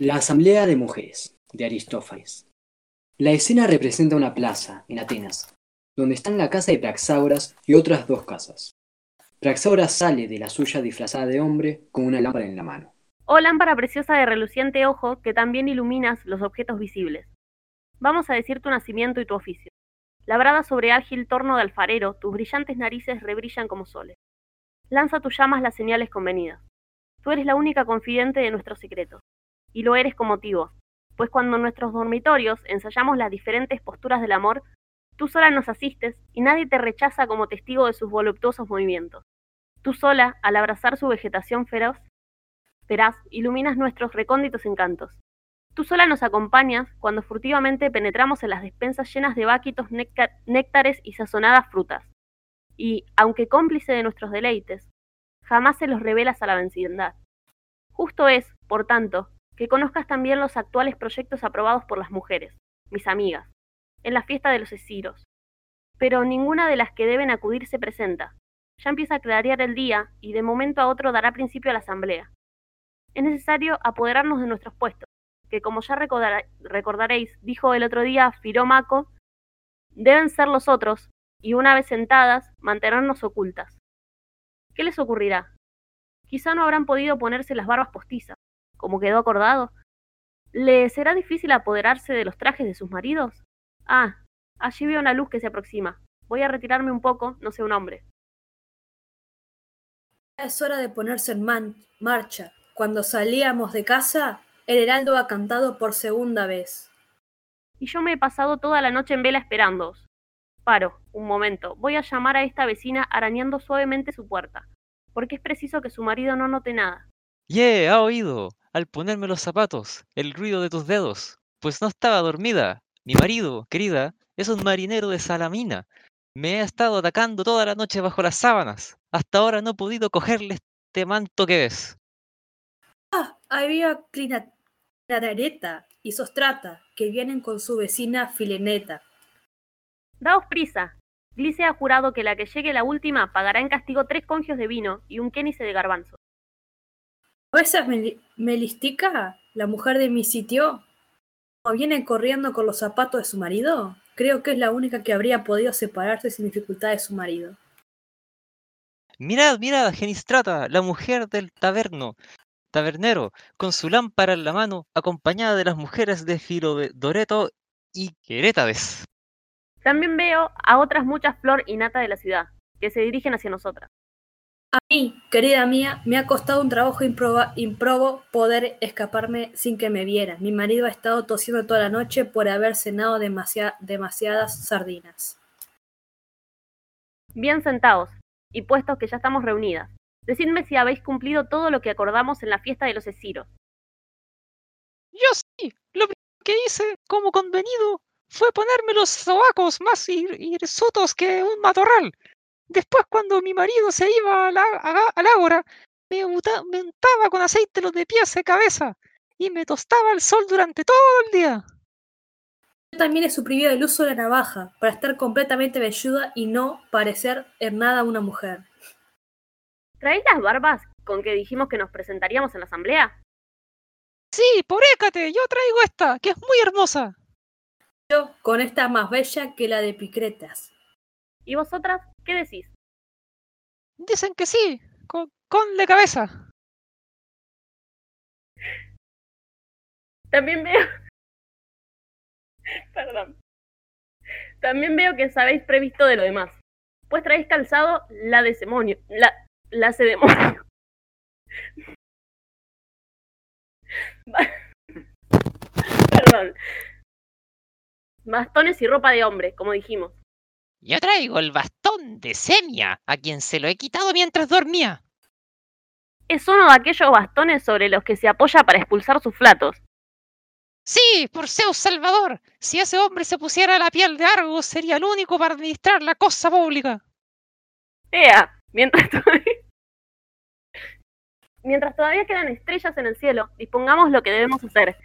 La Asamblea de Mujeres, de Aristófanes. La escena representa una plaza, en Atenas, donde están la casa de Praxágoras y otras dos casas. Praxágoras sale de la suya disfrazada de hombre con una lámpara en la mano. Oh lámpara preciosa de reluciente ojo que también iluminas los objetos visibles. Vamos a decir tu nacimiento y tu oficio. Labrada sobre ágil torno de alfarero, tus brillantes narices rebrillan como soles. Lanza tus llamas las señales convenidas. Tú eres la única confidente de nuestros secretos y lo eres con motivo, pues cuando en nuestros dormitorios ensayamos las diferentes posturas del amor, tú sola nos asistes y nadie te rechaza como testigo de sus voluptuosos movimientos. Tú sola, al abrazar su vegetación feroz, feraz, iluminas nuestros recónditos encantos. Tú sola nos acompañas cuando furtivamente penetramos en las despensas llenas de váquitos néctares y sazonadas frutas. Y, aunque cómplice de nuestros deleites, jamás se los revelas a la vecindad. Justo es, por tanto, que conozcas también los actuales proyectos aprobados por las mujeres, mis amigas, en la fiesta de los esciros. Pero ninguna de las que deben acudir se presenta. Ya empieza a clarear el día y de momento a otro dará principio a la asamblea. Es necesario apoderarnos de nuestros puestos, que como ya recordaréis, dijo el otro día Firomaco, deben ser los otros, y una vez sentadas, mantenernos ocultas. ¿Qué les ocurrirá? Quizá no habrán podido ponerse las barbas postizas, como quedó acordado? ¿Le será difícil apoderarse de los trajes de sus maridos? Ah, allí veo una luz que se aproxima. Voy a retirarme un poco, no sé un hombre. Es hora de ponerse en marcha. Cuando salíamos de casa, el heraldo ha cantado por segunda vez. Y yo me he pasado toda la noche en vela esperándoos. Paro, un momento. Voy a llamar a esta vecina arañando suavemente su puerta, porque es preciso que su marido no note nada. ¡Yeah! ¡Ha oído! al ponerme los zapatos, el ruido de tus dedos, pues no estaba dormida. Mi marido, querida, es un marinero de Salamina. Me ha estado atacando toda la noche bajo las sábanas. Hasta ahora no he podido cogerle este manto que ves. Ah, había Clinareta y Sostrata, que vienen con su vecina Fileneta. Daos prisa. Glice ha jurado que la que llegue la última pagará en castigo tres congios de vino y un kénice de garbanzo. esa es Melistica, la mujer de mi sitio? ¿O viene corriendo con los zapatos de su marido? Creo que es la única que habría podido separarse sin dificultad de su marido. Mirad, mirad, Genistrata, la mujer del taberno, tabernero, con su lámpara en la mano, acompañada de las mujeres de Filodoreto y Querétades. También veo a otras muchas flor y nata de la ciudad, que se dirigen hacia nosotras. A mí, querida mía, me ha costado un trabajo improbo poder escaparme sin que me vieran. Mi marido ha estado tosiendo toda la noche por haber cenado demasiadas sardinas. Bien sentados, y puestos que ya estamos reunidas, decidme si habéis cumplido todo lo que acordamos en la fiesta de los Esciros. Yo sí, lo que hice, como convenido, fue ponerme los sobacos más hirsutos que un matorral Después, cuando mi marido se iba al, ágora, me, untaba con aceite los de pies y cabeza y me tostaba el sol durante todo el día. Yo también he suprimido el uso de la navaja para estar completamente velluda y no parecer en nada una mujer. ¿Traéis las barbas con que dijimos que nos presentaríamos en la asamblea? Sí, porécate, yo traigo esta, que es muy hermosa. Yo con esta más bella que la de Picretas. ¿Y vosotras qué decís? Dicen que sí, con, con la cabeza. También veo. Perdón. También veo que sabéis previsto de lo demás. Pues traéis calzado la de demonio. La, la demonio. Perdón. Bastones y ropa de hombre, como dijimos. Yo traigo el bastón de Semia, a quien se lo he quitado mientras dormía. Es uno de aquellos bastones sobre los que se apoya para expulsar sus flatos. Sí, por Zeus Salvador. Si ese hombre se pusiera la piel de Argos, sería el único para administrar la cosa pública. Ea, mientras todavía... Mientras todavía quedan estrellas en el cielo, dispongamos lo que debemos hacer.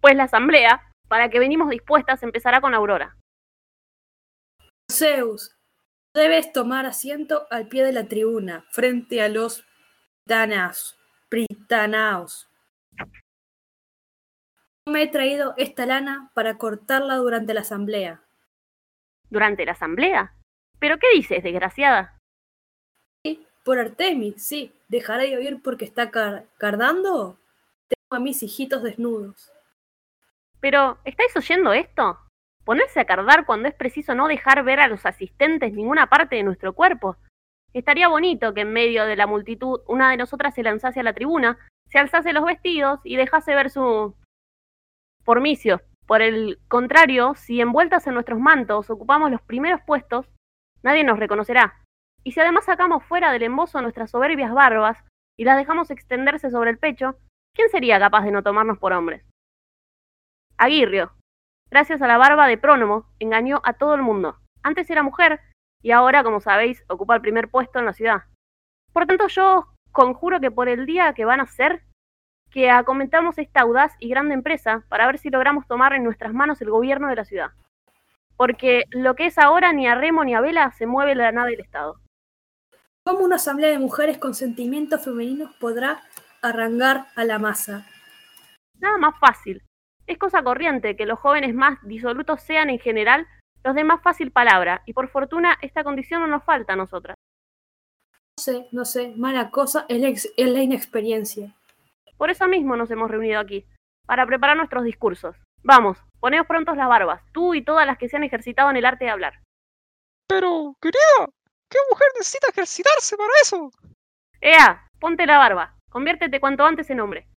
Pues la asamblea, para que venimos dispuestas, empezará con Aurora. Zeus, debes tomar asiento al pie de la tribuna, frente a los Danas, Pritanaos. me he traído esta lana para cortarla durante la asamblea. ¿Durante la asamblea? ¿Pero qué dices, desgraciada? Sí, por Artemis, sí. ¿Dejaré de oír porque está car- cardando? Tengo a mis hijitos desnudos. Pero, ¿estáis oyendo esto? Ponerse a cardar cuando es preciso no dejar ver a los asistentes ninguna parte de nuestro cuerpo. Estaría bonito que en medio de la multitud una de nosotras se lanzase a la tribuna, se alzase los vestidos y dejase ver su formicio. Por el contrario, si envueltas en nuestros mantos ocupamos los primeros puestos, nadie nos reconocerá. Y si además sacamos fuera del embozo nuestras soberbias barbas y las dejamos extenderse sobre el pecho, ¿quién sería capaz de no tomarnos por hombres? Aguirrio, gracias a la barba de Prónomo, engañó a todo el mundo. Antes era mujer y ahora, como sabéis, ocupa el primer puesto en la ciudad. Por tanto, yo os conjuro que por el día que van a ser, que acometamos esta audaz y grande empresa para ver si logramos tomar en nuestras manos el gobierno de la ciudad. Porque lo que es ahora ni a remo ni a vela se mueve la nave del Estado. ¿Cómo una asamblea de mujeres con sentimientos femeninos podrá arrancar a la masa? Nada más fácil. Es cosa corriente que los jóvenes más disolutos sean en general los de más fácil palabra, y por fortuna esta condición no nos falta a nosotras. No sé, no sé, mala cosa es la, ex- es la inexperiencia. Por eso mismo nos hemos reunido aquí, para preparar nuestros discursos. Vamos, poneos prontos las barbas, tú y todas las que se han ejercitado en el arte de hablar. Pero, querida, ¿qué mujer necesita ejercitarse para eso? ¡Ea! Ponte la barba, conviértete cuanto antes en hombre.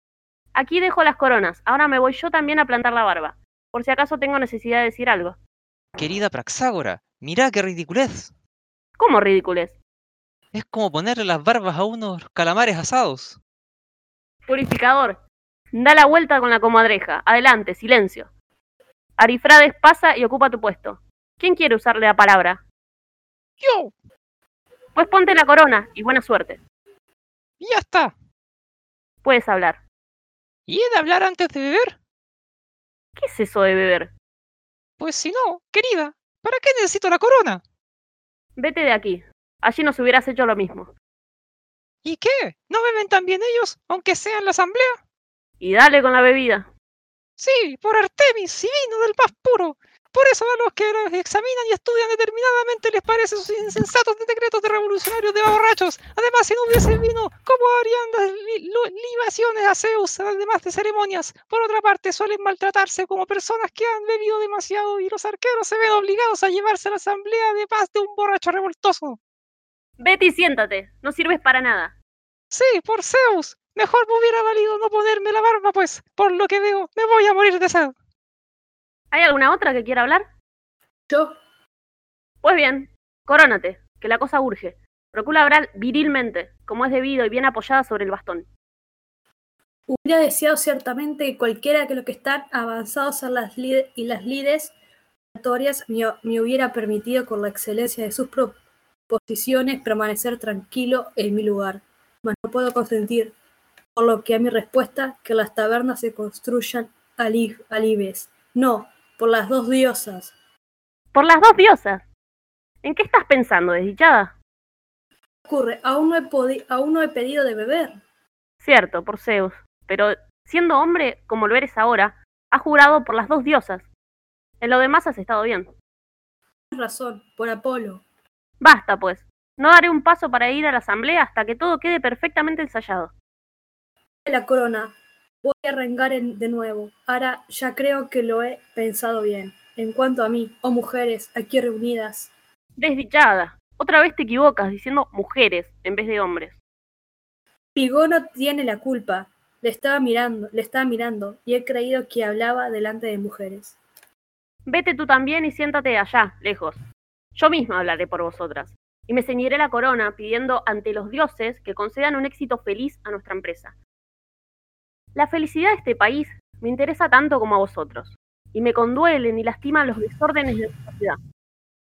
Aquí dejo las coronas, ahora me voy yo también a plantar la barba, por si acaso tengo necesidad de decir algo. Querida Praxágora, mirá qué ridiculez. ¿Cómo ridícules? Es como ponerle las barbas a unos calamares asados. Purificador, da la vuelta con la comadreja. Adelante, silencio. Arifrades pasa y ocupa tu puesto. ¿Quién quiere usarle la palabra? Yo, Pues ponte la corona y buena suerte. y ya está. Puedes hablar. ¿Y he de hablar antes de beber? ¿Qué es eso de beber? Pues si no, querida, ¿para qué necesito la corona? Vete de aquí. Allí nos hubieras hecho lo mismo. ¿Y qué? ¿No beben también ellos, aunque sea en la asamblea? Y dale con la bebida. Sí, por Artemis y vino del más puro. Por eso a los que examinan y estudian determinadamente les parecen sus insensatos de decretos de revolucionarios de borrachos. Además, si no hubiese vino, ¿cómo harían las libaciones a Zeus, además de ceremonias? Por otra parte, suelen maltratarse como personas que han bebido demasiado y los arqueros se ven obligados a llevarse a la asamblea de paz de un borracho revoltoso. Vete y siéntate. No sirves para nada. Sí, por Zeus. Mejor me hubiera valido no ponerme la barba, pues, por lo que veo, me voy a morir de sed. ¿Hay alguna otra que quiera hablar? Yo, Pues bien, corónate, que la cosa urge. Procura hablar virilmente, como es debido y bien apoyada sobre el bastón. hubiera deseado ciertamente que cualquiera que los que están avanzados en las lid- y las lides me, me hubiera permitido con la excelencia de sus proposiciones permanecer tranquilo en mi lugar. Mas no puedo consentir, por lo que a mi respuesta, que las tabernas se construyan ali- alibes. No, por las dos diosas. Por las dos diosas. ¿En qué estás pensando, desdichada? Ocurre, aún no he, aún no he pedido de beber. Cierto, por Zeus. Pero siendo hombre, como lo eres ahora, has jurado por las dos diosas. En lo demás has estado bien. Tienes razón, por Apolo. Basta, pues. No daré un paso para ir a la asamblea hasta que todo quede perfectamente ensayado. la corona. Voy a arrancar en- de nuevo. Ahora ya creo que lo he pensado bien. En cuanto a mí, oh mujeres, aquí reunidas, Desdichada. Otra vez te equivocas diciendo mujeres en vez de hombres. Pigo no tiene la culpa. Le estaba mirando, le estaba mirando, y he creído que hablaba delante de mujeres. Vete tú también y siéntate allá, lejos. Yo misma hablaré por vosotras. Y me ceñiré la corona pidiendo ante los dioses que concedan un éxito feliz a nuestra empresa. La felicidad de este país me interesa tanto como a vosotros, y me conduelen y lastiman los desórdenes de nuestra ciudad.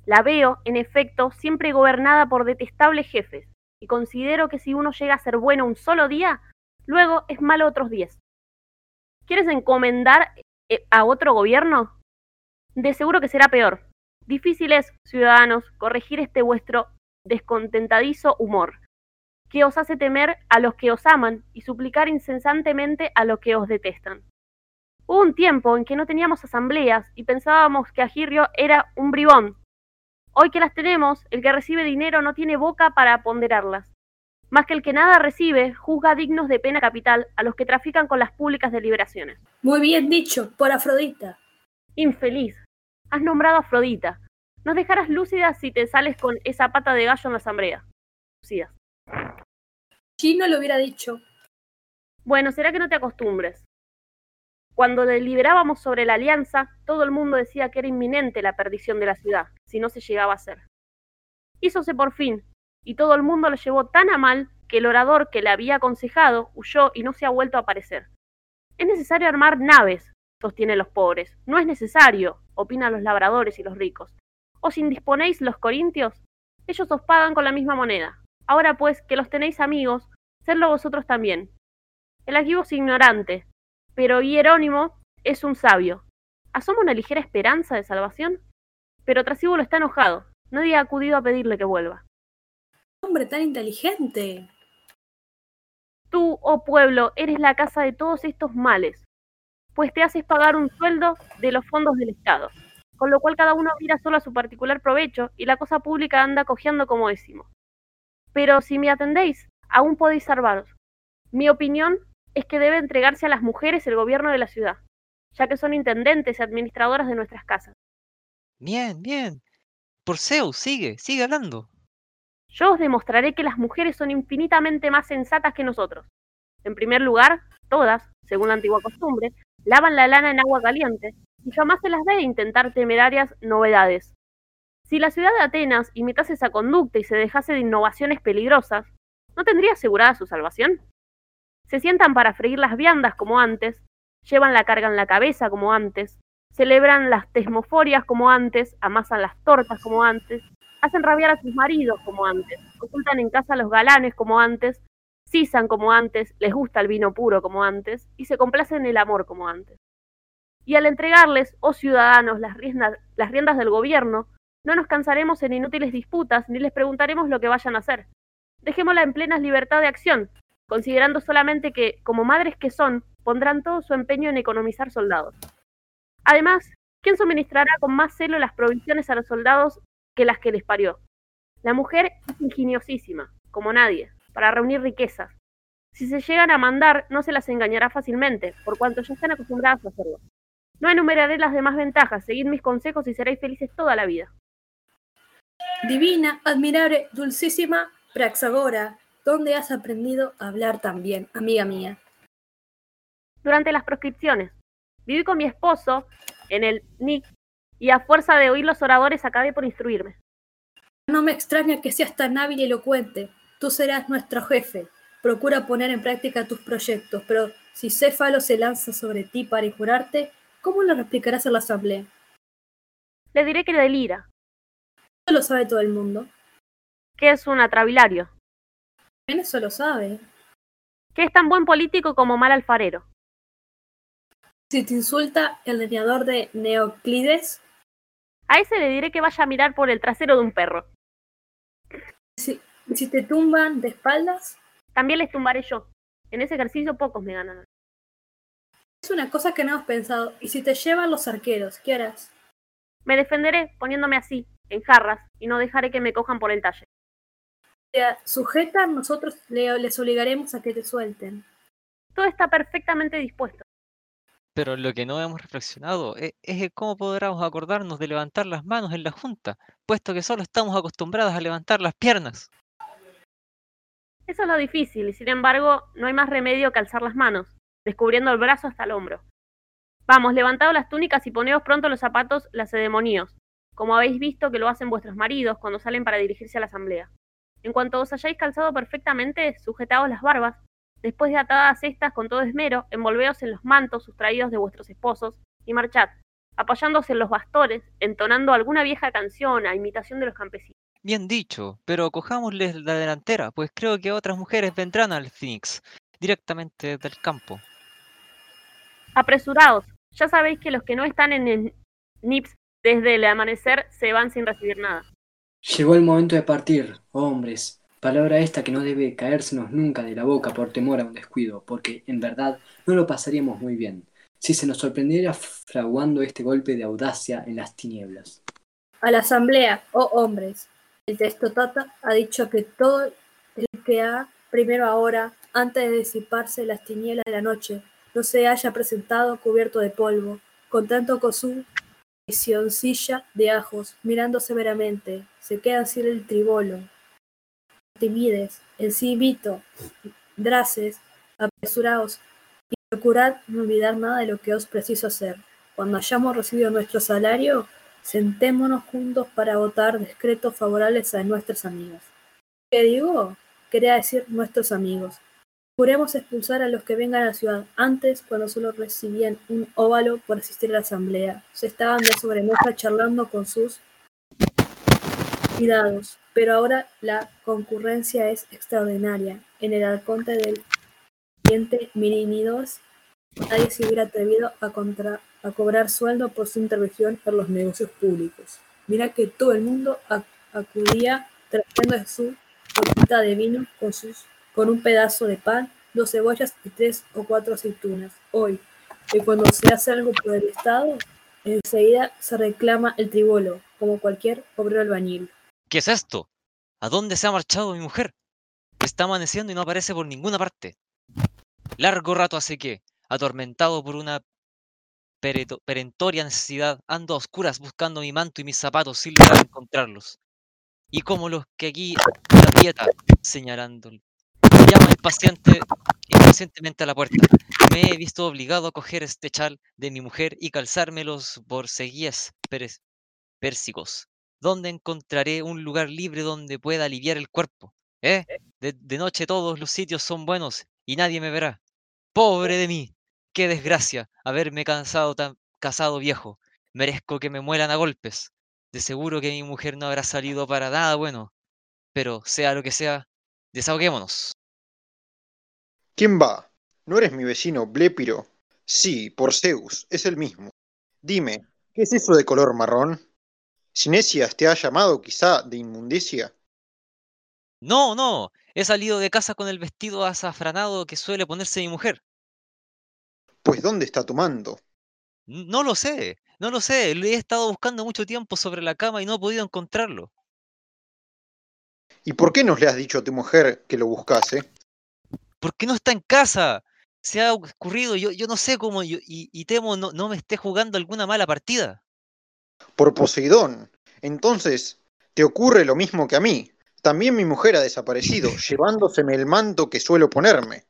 La veo, en efecto, siempre gobernada por detestables jefes, y considero que si uno llega a ser bueno un solo día, luego es malo otros diez. ¿Quieres encomendar eh, a otro gobierno? De seguro que será peor. Difícil es, ciudadanos, corregir este vuestro descontentadizo humor, que os hace temer a los que os aman y suplicar incesantemente a los que os detestan. un tiempo en que no teníamos asambleas y pensábamos que Agirrio era un bribón. Hoy que las tenemos, el que recibe dinero no tiene boca para ponderarlas. Más que el que nada recibe, juzga dignos de pena capital a los que trafican con las públicas deliberaciones. Muy bien dicho, por Afrodita. Infeliz. Has nombrado a Afrodita. Nos dejarás lúcidas si te sales con esa pata de gallo en la asamblea. Lúcidas. Yo no lo hubiera dicho. Bueno, será que no te acostumbres. Cuando deliberábamos sobre la alianza, todo el mundo decía que era inminente la perdición de la ciudad, si no se llegaba a hacer. Hízose por fin, y todo el mundo lo llevó tan a mal que el orador que le había aconsejado huyó y no se ha vuelto a aparecer. Es necesario armar naves, sostienen los pobres. No es necesario, opinan los labradores y los ricos. ¿Os indisponéis los corintios? Ellos os pagan con la misma moneda. Ahora pues, que los tenéis amigos, sedlo vosotros también. El arquivo es ignorante, pero Hierónimo es un sabio. ¿Asoma una ligera esperanza de salvación? Pero Trasíbulo está enojado. Nadie ha acudido a pedirle que vuelva. Hombre tan inteligente. Tú, oh pueblo, eres la casa de todos estos males, pues te haces pagar un sueldo de los fondos del Estado, con lo cual cada uno mira solo a su particular provecho y la cosa pública anda cojeando como décimo. Pero si me atendéis, aún podéis salvaros. Mi opinión es que debe entregarse a las mujeres el gobierno de la ciudad, ya que son intendentes y administradoras de nuestras casas. Bien, bien. Por Zeus, sigue, sigue hablando. Yo os demostraré que las mujeres son infinitamente más sensatas que nosotros. En primer lugar, todas, según la antigua costumbre, lavan la lana en agua caliente y jamás se las ve intentar temerarias novedades. Si la ciudad de Atenas imitase esa conducta y se dejase de innovaciones peligrosas, ¿no tendría asegurada su salvación? Se sientan para freír las viandas como antes, llevan la carga en la cabeza como antes, celebran las tesmoforias como antes, amasan las tortas como antes, hacen rabiar a sus maridos como antes, ocultan en casa a los galanes como antes, sisan como antes, les gusta el vino puro como antes, y se complacen en el amor como antes. Y al entregarles, oh ciudadanos, las riendas, las riendas del gobierno, no nos cansaremos en inútiles disputas ni les preguntaremos lo que vayan a hacer. Dejémosla en plena libertad de acción, considerando solamente que, como madres que son, pondrán todo su empeño en economizar soldados. Además, ¿quién suministrará con más celo las provisiones a los soldados que las que les parió? La mujer es ingeniosísima, como nadie, para reunir riquezas. Si se llegan a mandar, no se las engañará fácilmente, por cuanto ya están acostumbradas a hacerlo. No enumeraré las demás ventajas, seguid mis consejos y seréis felices toda la vida. Divina, admirable, dulcísima Praxagora, ¿dónde has aprendido a hablar tan bien, amiga mía? Durante las proscripciones. Viví con mi esposo en el NIC y a fuerza de oír los oradores acabé por instruirme. No me extraña que seas tan hábil y elocuente. Tú serás nuestro jefe. Procura poner en práctica tus proyectos, pero si Céfalo se lanza sobre ti para injurarte, ¿cómo lo replicarás en la asamblea? Le diré que delira, Eso lo sabe todo el mundo. Que es un atravilario, Él eso lo sabe. que es tan buen político como mal alfarero. Si te insulta el leñador de Neoclides, A ese le diré que vaya a mirar por el trasero de un perro. si, si te tumban de espaldas, También les tumbaré yo. En ese ejercicio pocos me ganan. es una cosa que no hemos pensado. Y si te llevan los arqueros, ¿qué harás? Me defenderé poniéndome así, en jarras, y no dejaré que me cojan por el talle. Te sujetan, nosotros le- les obligaremos a que te suelten. Todo está perfectamente dispuesto. Pero lo que no hemos reflexionado e- es, cómo podremos acordarnos de levantar las manos en la junta, puesto que solo estamos acostumbrados a levantar las piernas. Eso es lo difícil, y sin embargo, no hay más remedio que alzar las manos, descubriendo el brazo hasta el hombro. Vamos, levantad las túnicas y poneos pronto los zapatos lacedemonios, como habéis visto que lo hacen vuestros maridos cuando salen para dirigirse a la asamblea. En cuanto os hayáis calzado perfectamente, sujetaos las barbas, después de atadas estas con todo esmero, envolveos en los mantos sustraídos de vuestros esposos, y marchad, apoyándose en los bastores, entonando alguna vieja canción a imitación de los campesinos. Bien dicho, pero cojámosles la delantera, pues creo que otras mujeres vendrán al Phoenix, directamente del campo. Apresuraos, ya sabéis que los que no están en el NIPS desde el amanecer se van sin recibir nada. Llegó el momento de partir, hombres. Palabra esta que no debe caérsenos nunca de la boca por temor a un descuido, porque, en verdad, no lo pasaríamos muy bien. si se nos sorprendiera fraguando este golpe de audacia en las tinieblas. A la asamblea, oh hombres, el testotata ha dicho que todo el que ha, primero ahora, antes de disiparse las tinieblas de la noche, no se haya presentado cubierto de polvo, con tanto su de ajos, mirando severamente, se queda sin el tribolo. Timides, en sí mito, draces, apresuraos, y procurad no olvidar nada de lo que os preciso hacer. Cuando hayamos recibido nuestro salario, sentémonos juntos para votar decretos favorables a nuestros amigos. ¿Qué digo? Quería decir nuestros amigos. Juremos expulsar a los que vengan a la ciudad. Antes, cuando solo recibían un óvalo por asistir a la asamblea, se estaban de sobremesa charlando con sus cuidados, pero ahora la concurrencia es extraordinaria. En el arconte del siguiente Mirinidos, nadie se hubiera atrevido a, contra, a cobrar sueldo por su intervención en los negocios públicos. Mira que todo el mundo acudía trayendo su botita de vino con sus con un pedazo de pan, dos cebollas y tres o cuatro aceitunas. Hoy, que cuando se hace algo por el Estado, enseguida se reclama el tribolo, como cualquier obrero albañil. ¿Qué es esto? ¿A dónde se ha marchado mi mujer? Está amaneciendo y no aparece por ninguna parte. Largo rato hace que, atormentado por una perentoria necesidad, ando a oscuras buscando mi manto y mis zapatos sin lograr encontrarlos. Y como los que aquí aprieta, señalando Llamo impaciente, impacientemente a la puerta. Me he visto obligado a coger este chal de mi mujer y calzarme los borceguíes pérsicos. ¿Dónde encontraré un lugar libre donde pueda aliviar el cuerpo? ¿Eh? De, de noche todos los sitios son buenos y nadie me verá. ¡Pobre de mí! ¡Qué desgracia haberme cansado tan casado viejo! Merezco que me mueran a golpes. De seguro que mi mujer no habrá salido para nada bueno. Pero sea lo que sea, desahoguémonos. ¿Quién va? ¿No eres mi vecino Blépiro? Sí, por Zeus, es el mismo. Dime, ¿qué es eso de color marrón? ¿Sinesias te ha llamado quizá de inmundicia? No, no, he salido de casa con el vestido azafranado que suele ponerse mi mujer. Pues ¿dónde está tu mando? No lo sé, no lo sé, lo he estado buscando mucho tiempo sobre la cama y no he podido encontrarlo. ¿Y por qué no le has dicho a tu mujer que lo buscase? ¿Por qué no está en casa? Se ha ocurrido, yo, yo no sé cómo, y, y, temo no, no me esté jugando alguna mala partida. Por Poseidón. Entonces, ¿te ocurre lo mismo que a mí? También mi mujer ha desaparecido, llevándoseme el manto que suelo ponerme.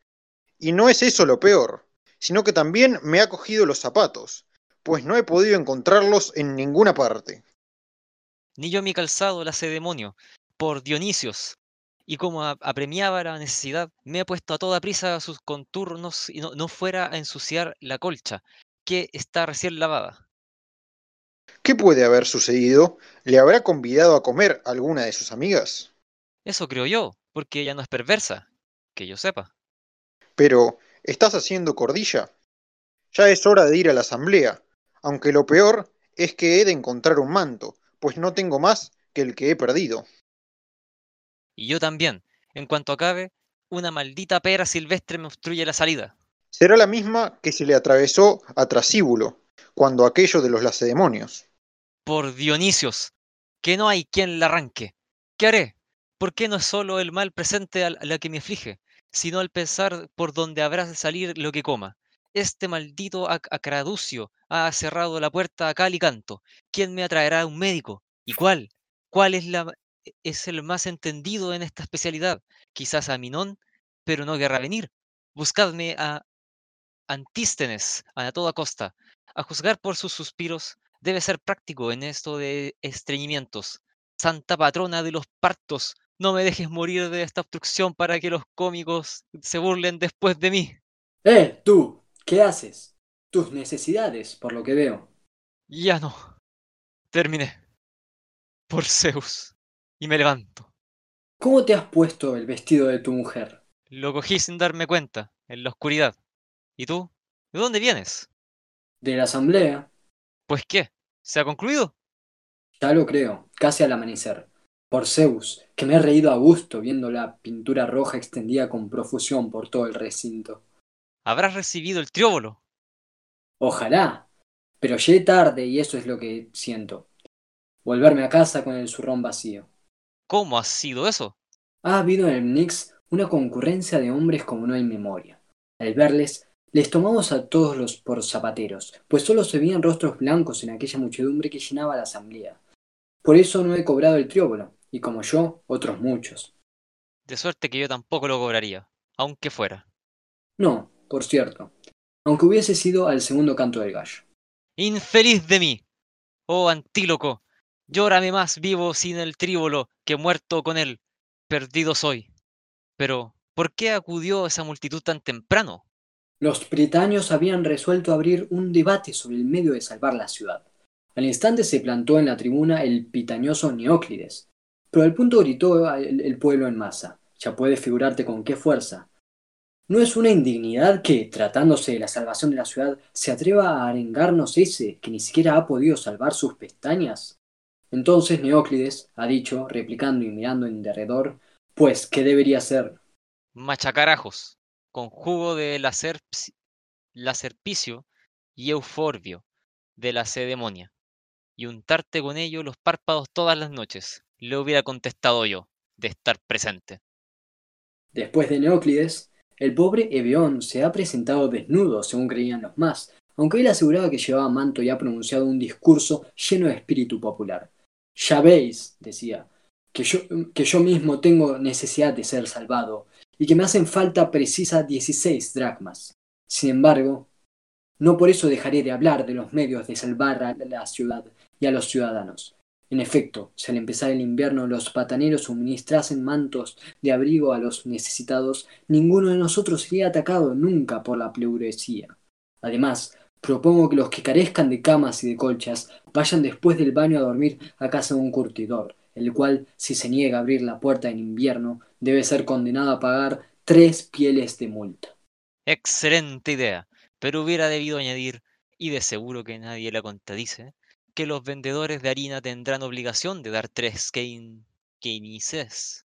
Y no es eso lo peor, sino que también me ha cogido los zapatos, pues no he podido encontrarlos en ninguna parte. Ni yo mi calzado la sé demonio, por Dionisios, y como apremiaba la necesidad, me he puesto a toda prisa a sus contornos y no, fuera a ensuciar la colcha, que está recién lavada. ¿Qué puede haber sucedido? ¿Le habrá convidado a comer a alguna de sus amigas? Eso creo yo, porque ella no es perversa, que yo sepa. Pero, ¿estás haciendo cordilla? Ya es hora de ir a la asamblea, aunque lo peor es que he de encontrar un manto, pues no tengo más que el que he perdido. Y yo también. En cuanto acabe, una maldita pera silvestre me obstruye la salida. Será la misma que se le atravesó a Trasíbulo, cuando aquello de los lacedemonios. Por Dionisios, que no hay quien la arranque. ¿Qué haré? ¿Por qué no es solo el mal presente a la que me aflige, sino al pensar por dónde habrá de salir lo que coma? Este maldito acraducio ha cerrado la puerta a cal y canto. ¿Quién me atraerá un médico? ¿Y cuál? ¿Cuál es la, es el más entendido en esta especialidad. Quizás a Minón, pero no querrá venir. Buscadme a Antístenes a toda costa. A juzgar por sus suspiros, debe ser práctico en esto de estreñimientos. Santa patrona de los partos, no me dejes morir de esta obstrucción para que los cómicos se burlen después de mí. ¡Eh, tú! ¿Qué haces? Tus necesidades, por lo que veo. Ya no. Terminé. Por Zeus y me levanto. ¿Cómo te has puesto el vestido de tu mujer? Lo cogí sin darme cuenta, en la oscuridad. ¿Y tú? ¿De dónde vienes? De la asamblea. ¿Pues qué? ¿Se ha concluido? Ya lo creo, casi al amanecer. Por Zeus, que me he reído a gusto viendo la pintura roja extendida con profusión por todo el recinto. Habrás recibido el trióbolo. Ojalá. Pero llegué tarde y eso es lo que siento. Volverme a casa con el zurrón vacío. ¿Cómo ha sido eso? Ha habido en el Knicks una concurrencia de hombres como no hay memoria. Al verles, les tomamos a todos los por zapateros, pues solo se veían rostros blancos en aquella muchedumbre que llenaba la asamblea. Por eso no he cobrado el trióbolo, y como yo, otros muchos. De suerte que yo tampoco lo cobraría, aunque fuera. No, por cierto, aunque hubiese sido al segundo canto del gallo. ¡Infeliz de mí! Oh antíloco, llórame más vivo sin el tríbolo que muerto con él. Perdido soy. Pero, ¿por qué acudió esa multitud tan temprano? Los britaños habían resuelto abrir un debate sobre el medio de salvar la ciudad. Al instante se plantó en la tribuna el pitañoso Neóclides. Pero al punto gritó el, el pueblo en masa. Ya puedes figurarte con qué fuerza. ¿No es una indignidad que, tratándose de la salvación de la ciudad, se atreva a arengarnos ese que ni siquiera ha podido salvar sus pestañas? Entonces Neóclides ha dicho, replicando y mirando en derredor, pues, ¿qué debería ser? Machacarajos, con jugo de lacerpicio y euforbio de la cedemonia, y untarte con ello los párpados todas las noches, le hubiera contestado yo, de estar presente. Después de Neóclides, el pobre Ebeón se ha presentado desnudo, según creían los más, aunque él aseguraba que llevaba manto y ha pronunciado un discurso lleno de espíritu popular. Ya veis, decía, que yo, que yo mismo tengo necesidad de ser salvado, y que me hacen falta precisa dieciséis dracmas. Sin embargo, no por eso dejaré de hablar de los medios de salvar a la ciudad y a los ciudadanos. En efecto, si al empezar el invierno los pataneros suministrasen mantos de abrigo a los necesitados, ninguno de nosotros sería atacado nunca por la pleuresía. Además, propongo que los que carezcan de camas y de colchas vayan después del baño a dormir a casa de un curtidor, el cual, si se niega a abrir la puerta en invierno, debe ser condenado a pagar tres pieles de multa. Excelente idea, pero hubiera debido añadir, y de seguro que nadie la contradice, que los vendedores de harina tendrán obligación de dar tres keinices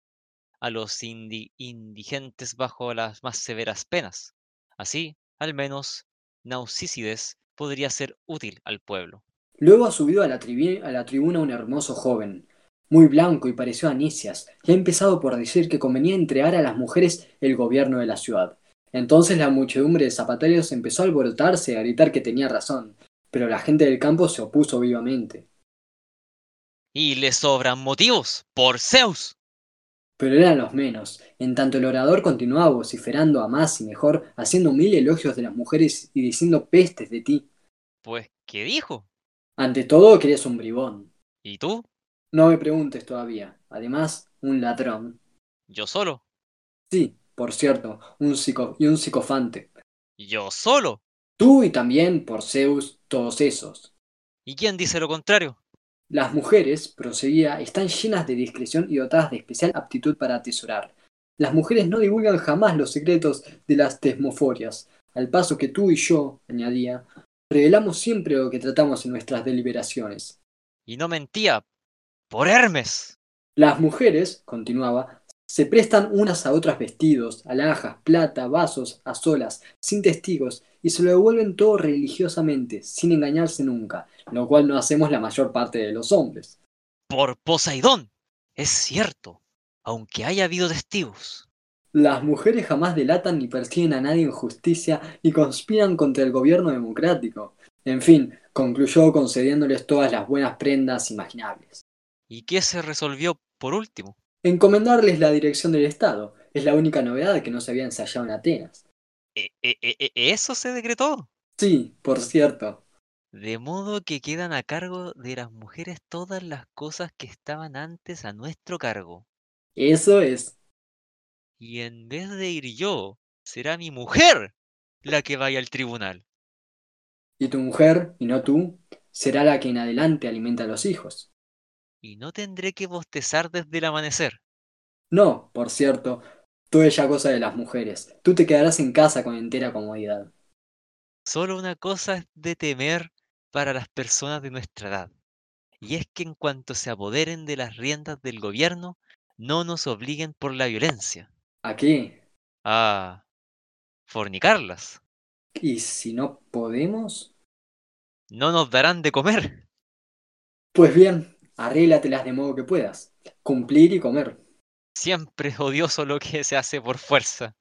a los indigentes bajo las más severas penas. Así, al menos, Nausícides podría ser útil al pueblo. Luego ha subido a la, a la tribuna un hermoso joven, muy blanco y pareció a Nicias, y ha empezado por decir que convenía entregar a las mujeres el gobierno de la ciudad. Entonces la muchedumbre de zapateros empezó a alborotarse y a gritar que tenía razón, pero la gente del campo se opuso vivamente. Y le sobran motivos, por Zeus. Pero eran los menos, en tanto el orador continuaba vociferando a más y mejor, haciendo mil elogios de las mujeres y diciendo pestes de ti. Pues, ¿qué dijo? Ante todo que eres un bribón. ¿Y tú? No me preguntes todavía. Además, un ladrón. ¿Yo solo? Sí, por cierto, un psico y un psicofante. ¿Yo solo? Tú y también, por Zeus, todos esos. ¿Y quién dice lo contrario? Las mujeres, proseguía, están llenas de discreción y dotadas de especial aptitud para atesorar. Las mujeres no divulgan jamás los secretos de las tesmoforias, al paso que tú y yo, añadía, revelamos siempre lo que tratamos en nuestras deliberaciones. Y no mentía, por Hermes. Las mujeres, continuaba, se prestan unas a otras vestidos, alhajas, plata, vasos, a solas, sin testigos, y se lo devuelven todo religiosamente, sin engañarse nunca, lo cual no hacemos la mayor parte de los hombres. Por Poseidón. Es cierto, aunque haya habido testigos. Las mujeres jamás delatan ni persiguen a nadie en justicia y conspiran contra el gobierno democrático. En fin, concluyó concediéndoles todas las buenas prendas imaginables. ¿Y qué se resolvió por último? Encomendarles la dirección del Estado. Es la única novedad que no se había ensayado en Atenas. ¿E -e -e ¿Eso se decretó? Sí, por cierto. De modo que quedan a cargo de las mujeres todas las cosas que estaban antes a nuestro cargo. Eso es. Y en vez de ir yo, será mi mujer la que vaya al tribunal. Y tu mujer, y no tú, será la que en adelante alimenta a los hijos. Y no tendré que bostezar desde el amanecer. No, por cierto, todo es ya cosa de las mujeres. Tú te quedarás en casa con entera comodidad. Solo una cosa es de temer para las personas de nuestra edad, y es que en cuanto se apoderen de las riendas del gobierno, no nos obliguen por la violencia. ¿A qué? A fornicarlas. ¿Y si no podemos? No nos darán de comer. Pues bien, arréglatelas de modo que puedas. Cumplir y comer. Siempre es odioso lo que se hace por fuerza.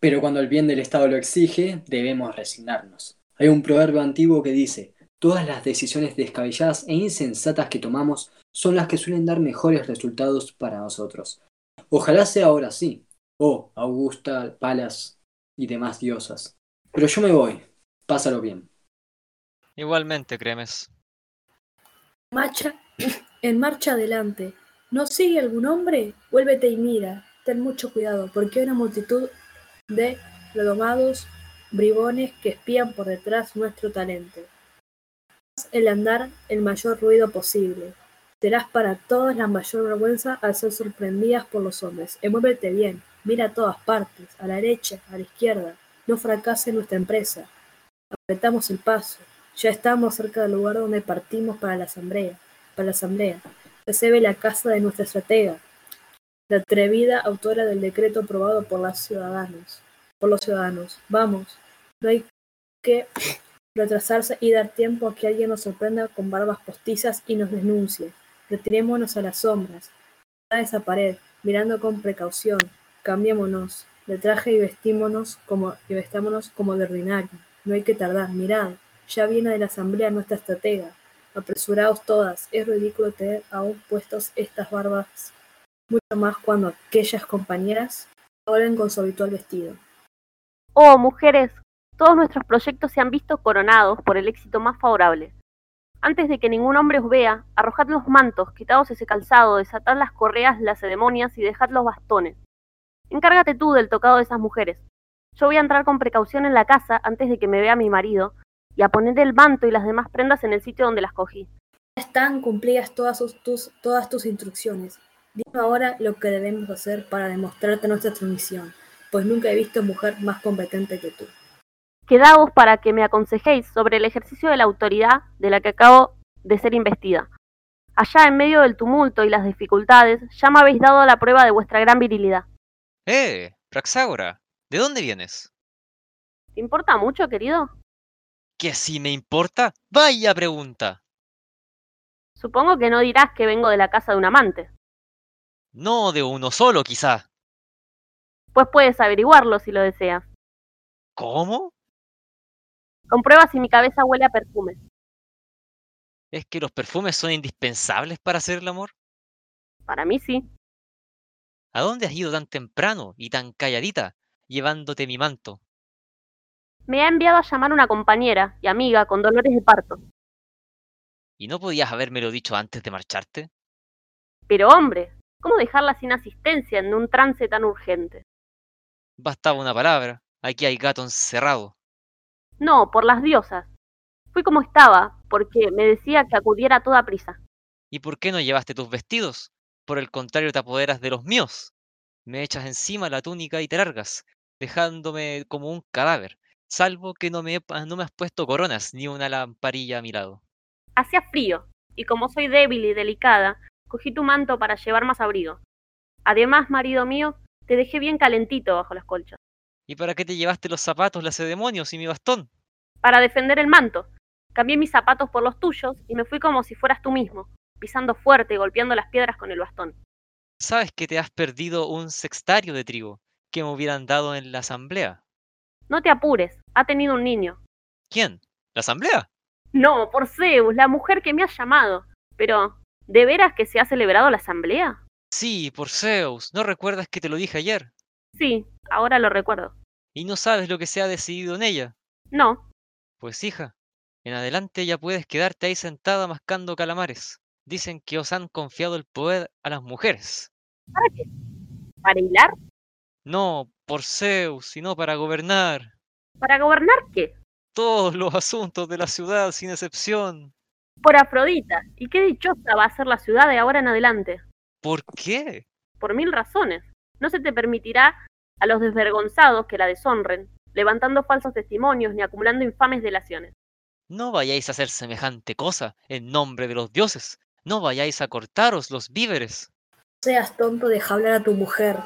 Pero cuando el bien del Estado lo exige, debemos resignarnos. Hay un proverbio antiguo que dice, todas las decisiones descabelladas e insensatas que tomamos son las que suelen dar mejores resultados para nosotros. Ojalá sea ahora sí. Oh, Augusta, Palas y demás diosas. Pero yo me voy. Pásalo bien. Igualmente, Cremes. Marcha, en marcha adelante. ¿No sigue algún hombre? Vuélvete y mira. Ten mucho cuidado, porque hay una multitud de redomados bribones que espían por detrás nuestro talento. El andar el mayor ruido posible. Serás para todas la mayor vergüenza al ser sorprendidas por los hombres. Y muévete bien, mira a todas partes, a la derecha, a la izquierda. No fracase nuestra empresa. Apretamos el paso. Ya estamos cerca del lugar donde partimos para la asamblea. Para la asamblea. Recibe la casa de nuestra estratega, la atrevida autora del decreto aprobado por los ciudadanos. Por los ciudadanos. Vamos, no hay que retrasarse y dar tiempo a que alguien nos sorprenda con barbas postizas y nos denuncie. Retirémonos a las sombras, a esa pared, mirando con precaución. Cambiémonos de traje y vestímonos como, y como de ordinario. No hay que tardar, mirad, ya viene de la asamblea nuestra estratega. Apresuraos todas, es ridículo tener aún puestos estas barbas, mucho más cuando aquellas compañeras vuelven con su habitual vestido. Oh, mujeres, todos nuestros proyectos se han visto coronados por el éxito más favorable. Antes de que ningún hombre os vea, arrojad los mantos, quitaos ese calzado, desatad las correas lacedemonias y dejad los bastones. Encárgate tú del tocado de esas mujeres. Yo voy a entrar con precaución en la casa antes de que me vea mi marido, y a poner el manto y las demás prendas en el sitio donde las cogí. Están cumplidas todas tus, todas tus instrucciones. Dime ahora lo que debemos hacer para demostrarte nuestra transmisión, pues nunca he visto mujer más competente que tú. Quedaos para que me aconsejéis sobre el ejercicio de la autoridad de la que acabo de ser investida. Allá en medio del tumulto y las dificultades, ya me habéis dado la prueba de vuestra gran virilidad. ¡Eh! Praxágora, ¿de dónde vienes? ¿Te importa mucho, querido? ¿Que si me importa? ¡Vaya pregunta! Supongo que no dirás que vengo de la casa de un amante. No de uno solo, quizá. Pues puedes averiguarlo si lo deseas. ¿Cómo? Comprueba si mi cabeza huele a perfume. ¿Es que los perfumes son indispensables para hacer el amor? Para mí sí. ¿A dónde has ido tan temprano y tan calladita, llevándote mi manto? Me ha enviado a llamar una compañera y amiga con dolores de parto. ¿Y no podías habérmelo dicho antes de marcharte? Pero hombre, ¿cómo dejarla sin asistencia en un trance tan urgente? Bastaba una palabra. Aquí hay gato encerrado. No, por las diosas. Fui como estaba, porque me decía que acudiera a toda prisa. ¿Y por qué no llevaste tus vestidos? Por el contrario, te apoderas de los míos. Me echas encima la túnica y te largas, dejándome como un cadáver, salvo que no me, no me has puesto coronas ni una lamparilla a mi lado. Hacía frío, y como soy débil y delicada, cogí tu manto para llevar más abrigo. Además, marido mío, te dejé bien calentito bajo las colchas. ¿Y para qué te llevaste los zapatos, las demonios y mi bastón? Para defender el manto, cambié mis zapatos por los tuyos y me fui como si fueras tú mismo, pisando fuerte y golpeando las piedras con el bastón. Sabes que te has perdido un sextario de trigo que me hubieran dado en la asamblea. No te apures, ha tenido un niño. ¿Quién? ¿La asamblea? No, por Zeus, la mujer que me ha llamado. Pero, ¿de veras que se ha celebrado la asamblea? Sí, por Zeus. ¿No recuerdas que te lo dije ayer? Sí, ahora lo recuerdo. ¿Y no sabes lo que se ha decidido en ella? No, Pues hija, en adelante ya puedes quedarte ahí sentada mascando calamares. Dicen que os han confiado el poder a las mujeres. ¿para qué? ¿Para hilar? No por Zeus, sino para gobernar ¿Para gobernar qué? todos los asuntos de la ciudad sin excepción. Por Afrodita. ¿Y qué dichosa va a ser la ciudad de ahora en adelante? ¿Por qué? Por mil razones. No se te permitirá a los desvergonzados que la deshonren, levantando falsos testimonios ni acumulando infames delaciones. No vayáis a hacer semejante cosa en nombre de los dioses. No vayáis a cortaros los víveres. Seas tonto, deja hablar a tu mujer.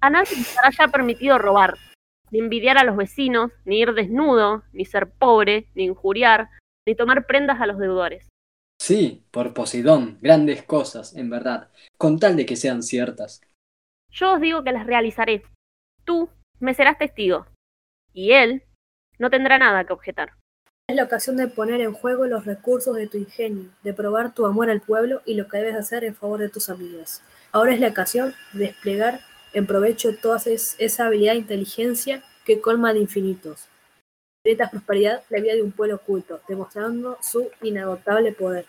A nadie le estará ya permitido robar, ni envidiar a los vecinos, ni ir desnudo, ni ser pobre, ni injuriar, ni tomar prendas a los deudores. Sí, por Poseidón, grandes cosas, en verdad, con tal de que sean ciertas. Yo os digo que las realizaré. Tú me serás testigo. Y él no tendrá nada que objetar. Es la ocasión de poner en juego los recursos de tu ingenio, de probar tu amor al pueblo y lo que debes hacer en favor de tus amigos. Ahora es la ocasión de desplegar en provecho toda esa habilidad e inteligencia que colma de infinitos. Grita prosperidad la vida de un pueblo oculto, demostrando su inagotable poder.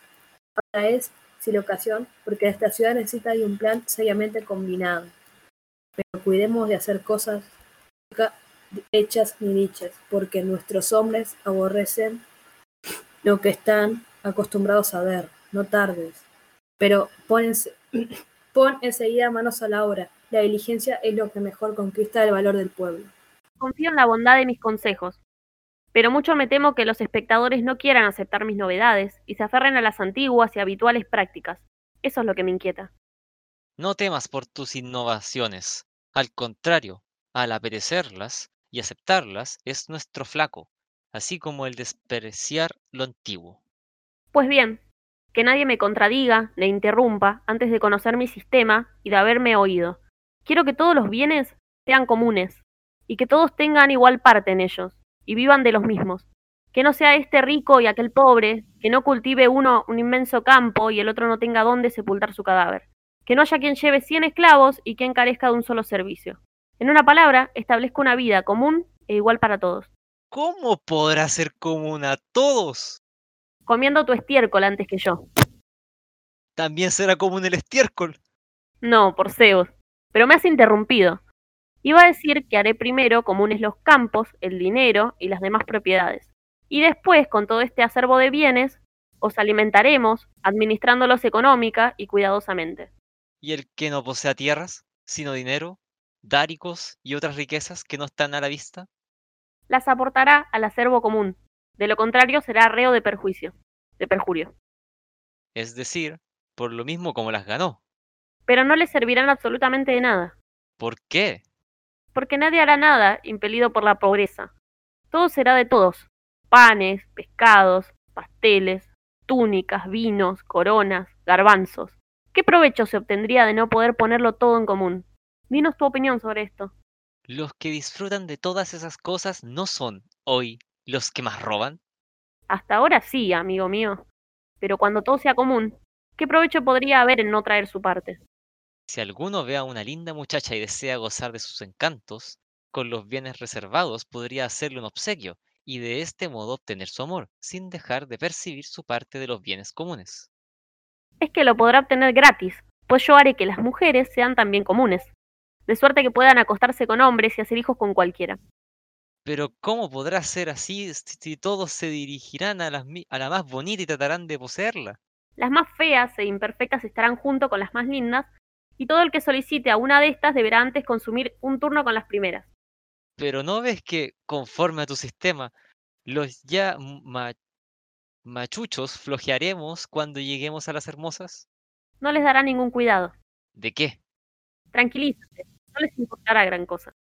Ahora es, si la ocasión, porque esta ciudad necesita de un plan seriamente combinado. Pero cuidemos de hacer cosas hechas ni dichas, porque nuestros hombres aborrecen lo que están acostumbrados a ver. No tardes. Pero pon, pon enseguida manos a la obra. La diligencia es lo que mejor conquista el valor del pueblo. Confío en la bondad de mis consejos, pero mucho me temo que los espectadores no quieran aceptar mis novedades y se aferren a las antiguas y habituales prácticas. Eso es lo que me inquieta. No temas por tus innovaciones. Al contrario, al aperecerlas y aceptarlas es nuestro flaco, así como el despreciar lo antiguo. Pues bien, que nadie me contradiga, le interrumpa, antes de conocer mi sistema y de haberme oído. Quiero que todos los bienes sean comunes, y que todos tengan igual parte en ellos, y vivan de los mismos. Que no sea este rico y aquel pobre, que no cultive uno un inmenso campo y el otro no tenga dónde sepultar su cadáver. Que no haya quien lleve cien esclavos y quien carezca de un solo servicio. En una palabra, establezca una vida común e igual para todos. ¿Cómo podrá ser común a todos? Comiendo tu estiércol antes que yo. ¿También será común el estiércol? No, por Zeus. Pero me has interrumpido. Iba a decir que haré primero comunes los campos, el dinero y las demás propiedades. Y después, con todo este acervo de bienes, os alimentaremos, administrándolos económica y cuidadosamente. ¿Y el que no posea tierras, sino dinero, dáricos y otras riquezas que no están a la vista? Las aportará al acervo común. De lo contrario, será reo de perjuicio, de perjurio. Es decir, por lo mismo como las ganó. Pero no le servirán absolutamente de nada. ¿Por qué? porque nadie hará nada impelido por la pobreza. Todo será de todos. Panes, pescados, pasteles, túnicas, vinos, coronas, garbanzos. ¿Qué provecho se obtendría de no poder ponerlo todo en común? Dinos tu opinión sobre esto. Los que disfrutan de todas esas cosas no son, hoy, los que más roban. Hasta ahora sí, amigo mío. Pero cuando todo sea común, ¿qué provecho podría haber en no traer su parte? Si alguno ve a una linda muchacha y desea gozar de sus encantos, con los bienes reservados podría hacerle un obsequio y de este modo obtener su amor, sin dejar de percibir su parte de los bienes comunes. Es que lo podrá obtener gratis, pues yo haré que las mujeres sean también comunes, de suerte que puedan acostarse con hombres y hacer hijos con cualquiera. Pero ¿cómo podrá ser así si todos se dirigirán a, a la más bonita y tratarán de poseerla? Las más feas e imperfectas estarán junto con las más lindas y todo el que solicite a una de estas deberá antes consumir un turno con las primeras. Pero ¿no ves que, conforme a tu sistema, los ya machuchos flojearemos cuando lleguemos a las hermosas? No les dará ningún cuidado. ¿De qué? Tranquilízate, no les importará gran cosa.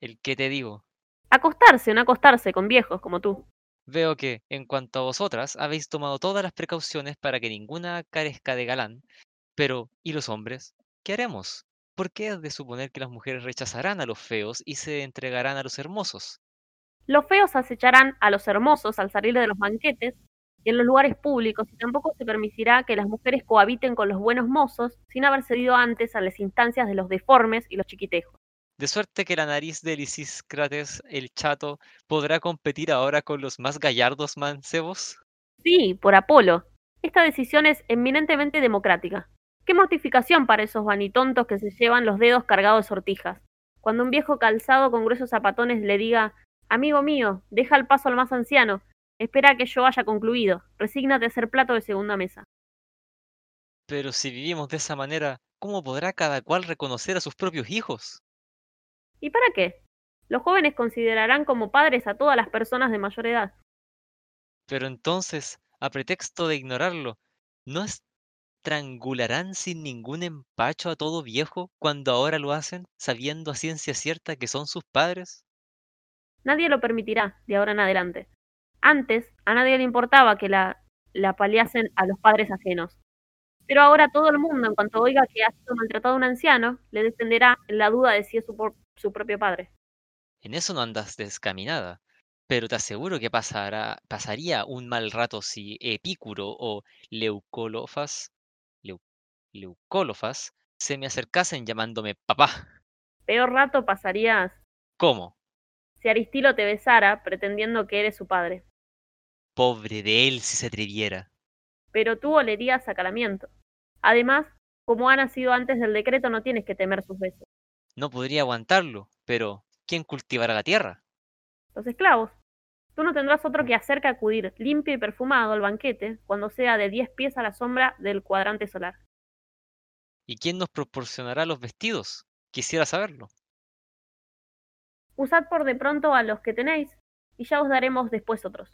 ¿El qué te digo? Acostarse o no acostarse con viejos como tú. Veo que, en cuanto a vosotras, habéis tomado todas las precauciones para que ninguna carezca de galán, pero ¿y los hombres? ¿Qué haremos? ¿Por qué has de suponer que las mujeres rechazarán a los feos y se entregarán a los hermosos? Los feos acecharán a los hermosos al salir de los banquetes en los lugares públicos, y tampoco se permitirá que las mujeres cohabiten con los buenos mozos sin haber cedido antes a las instancias de los deformes y los chiquitejos. De suerte que la nariz de Lisícrates, el chato, podrá competir ahora con los más gallardos mancebos. Sí, por Apolo. Esta decisión es eminentemente democrática. Qué mortificación para esos vanitontos que se llevan los dedos cargados de sortijas. Cuando un viejo calzado con gruesos zapatones le diga Amigo mío, deja el paso al más anciano, espera que yo haya concluido, resígnate a ser plato de segunda mesa. Pero si vivimos de esa manera, ¿cómo podrá cada cual reconocer a sus propios hijos? ¿Y para qué? Los jóvenes considerarán como padres a todas las personas de mayor edad. Pero entonces, a pretexto de ignorarlo, ¿no es ¿Estrangularán sin ningún empacho a todo viejo cuando ahora lo hacen, sabiendo a ciencia cierta que son sus padres? Nadie lo permitirá de ahora en adelante. Antes, a nadie le importaba que la, la paliasen a los padres ajenos. Pero ahora todo el mundo, en cuanto oiga que ha sido maltratado un anciano, le defenderá en la duda de si es su, por- su propio padre. En eso no andas descaminada, pero te aseguro que pasará, pasaría un mal rato si Epicuro o Leucólofas, Leu- Leucólofas se me acercasen llamándome papá. Peor rato pasarías ¿Cómo? Si Aristilo te besara pretendiendo que eres su padre. Pobre de él si se atreviera. Pero tú olerías acalamiento. Además, como ha nacido antes del decreto, no tienes que temer sus besos. No podría aguantarlo, pero ¿quién cultivará la tierra? Los esclavos. Tú no tendrás otro que hacer que acudir limpio y perfumado al banquete cuando sea de diez pies a la sombra del cuadrante solar. ¿Y quién nos proporcionará los vestidos? Quisiera saberlo. Usad por de pronto a los que tenéis, y ya os daremos después otros.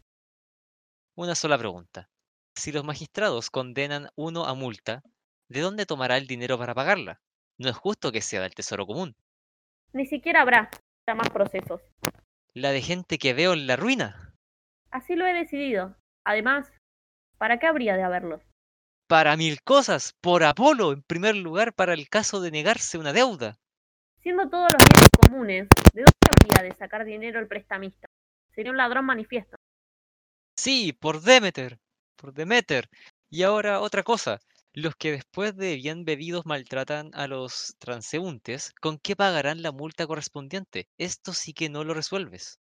Una sola pregunta. Si los magistrados condenan uno a multa, ¿de dónde tomará el dinero para pagarla? No es justo que sea del tesoro común. Ni siquiera habrá ya más procesos. La de gente que veo en la ruina. Así lo he decidido. Además, ¿para qué habría de haberlos? Para mil cosas. Por Apolo, en primer lugar, para el caso de negarse una deuda. Siendo todos los bienes comunes, ¿de dónde habría de sacar dinero el prestamista? Sería un ladrón manifiesto. Sí, por Demeter. Por Demeter. Y ahora otra cosa. Los que después de bien bebidos maltratan a los transeúntes, ¿con qué pagarán la multa correspondiente? Esto sí que no lo resuelves.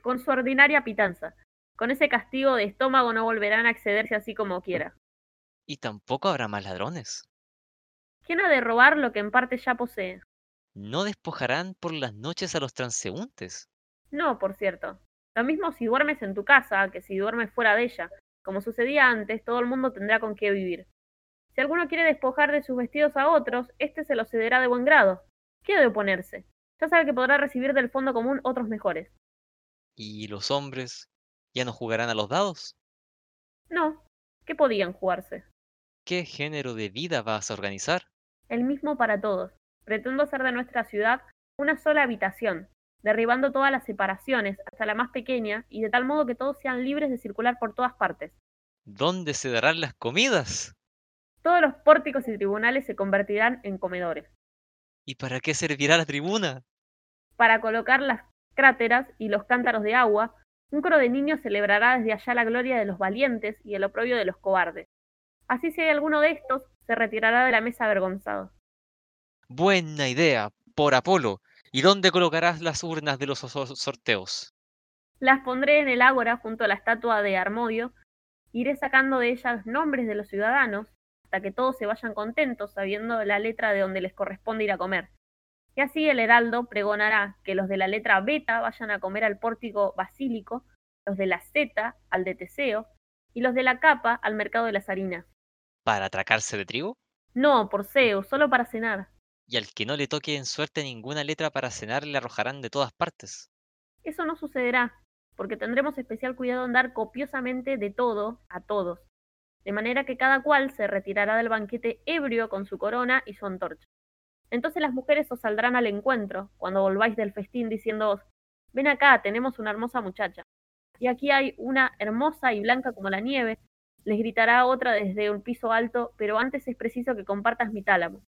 Con su ordinaria pitanza. Con ese castigo de estómago no volverán a excederse así como quiera. Y tampoco habrá más ladrones. ¿Quién ha de robar lo que en parte ya posee? No despojarán por las noches a los transeúntes. No, por cierto. Lo mismo si duermes en tu casa que si duermes fuera de ella. Como sucedía antes, todo el mundo tendrá con qué vivir. Si alguno quiere despojar de sus vestidos a otros, éste se los cederá de buen grado. ¿Qué ha de oponerse? Ya sabe que podrá recibir del fondo común otros mejores. ¿Y los hombres ya no jugarán a los dados? No, ¿qué podían jugarse? ¿Qué género de vida vas a organizar? El mismo para todos. Pretendo hacer de nuestra ciudad una sola habitación, derribando todas las separaciones, hasta la más pequeña, y de tal modo que todos sean libres de circular por todas partes. ¿Dónde se darán las comidas? Todos los pórticos y tribunales se convertirán en comedores, ¿Y para qué servirá la tribuna? para colocar las cráteras y los cántaros de agua, un coro de niños celebrará desde allá la gloria de los valientes y el oprobio de los cobardes. Así si hay alguno de estos, se retirará de la mesa avergonzado. Buena idea, por Apolo. ¿Y dónde colocarás las urnas de los so- sorteos? Las pondré en el ágora junto a la estatua de Armodio. Iré sacando de ellas nombres de los ciudadanos hasta que todos se vayan contentos sabiendo la letra de donde les corresponde ir a comer. Y así el heraldo pregonará que los de la letra beta vayan a comer al pórtico basílico, los de la zeta al de Teseo y los de la capa al mercado de las harinas. ¿Para atracarse de trigo? No, por Zeus, solo para cenar. Y al que no le toque en suerte ninguna letra para cenar le arrojarán de todas partes. Eso no sucederá, porque tendremos especial cuidado en dar copiosamente de todo a todos, de manera que cada cual se retirará del banquete ebrio con su corona y su antorcha. Entonces las mujeres os saldrán al encuentro, cuando volváis del festín, diciéndoos, ven acá, tenemos una hermosa muchacha. Y aquí hay una hermosa y blanca como la nieve, les gritará otra desde un piso alto, pero antes es preciso que compartas mi tálamo.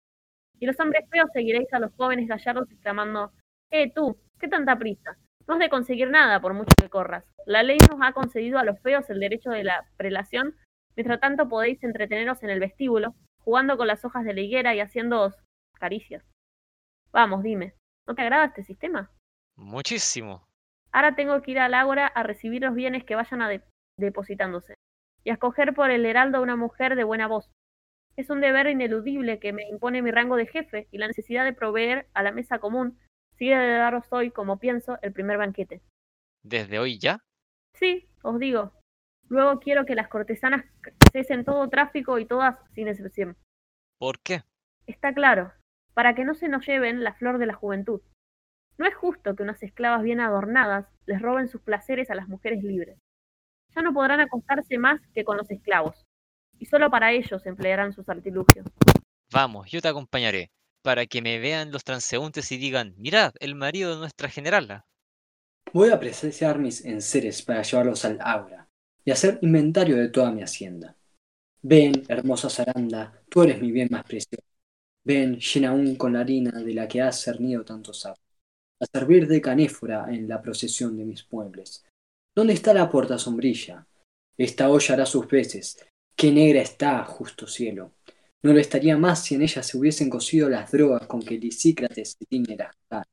Y los hombres feos seguiréis a los jóvenes gallardos exclamando, eh, tú, ¿qué tanta prisa? No has de conseguir nada por mucho que corras. La ley nos ha concedido a los feos el derecho de la prelación, mientras tanto podéis entreteneros en el vestíbulo, jugando con las hojas de la higuera y haciéndoos caricias. Vamos, dime, ¿no te agrada este sistema? Muchísimo. Ahora tengo que ir al ágora a recibir los bienes que vayan a de- depositándose y a escoger por el heraldo a una mujer de buena voz. Es un deber ineludible que me impone mi rango de jefe y la necesidad de proveer a la mesa común sigue de daros hoy, como pienso, el primer banquete. ¿Desde hoy ya? Sí, os digo. Luego quiero que las cortesanas cesen todo tráfico y todas sin excepción. ¿Por qué? Está claro, para que no se nos lleven la flor de la juventud. No es justo que unas esclavas bien adornadas les roben sus placeres a las mujeres libres. Ya no podrán acostarse más que con los esclavos, y solo para ellos emplearán sus artilugios. Vamos, yo te acompañaré, para que me vean los transeúntes y digan, mirad, el marido de nuestra generala. Voy a apreciar mis enseres para llevarlos al Aura y hacer inventario de toda mi hacienda. Ven, hermosa Saranda, tú eres mi bien más precioso. Ven, llena aún con la harina de la que has cernido tantos sapos, a servir de canéfora en la procesión de mis muebles. ¿Dónde está la puerta sombrilla? Esta olla hará sus veces. Qué negra está, justo cielo. No lo estaría más si en ella se hubiesen cocido las drogas con que Lisícrates se tiñe caras.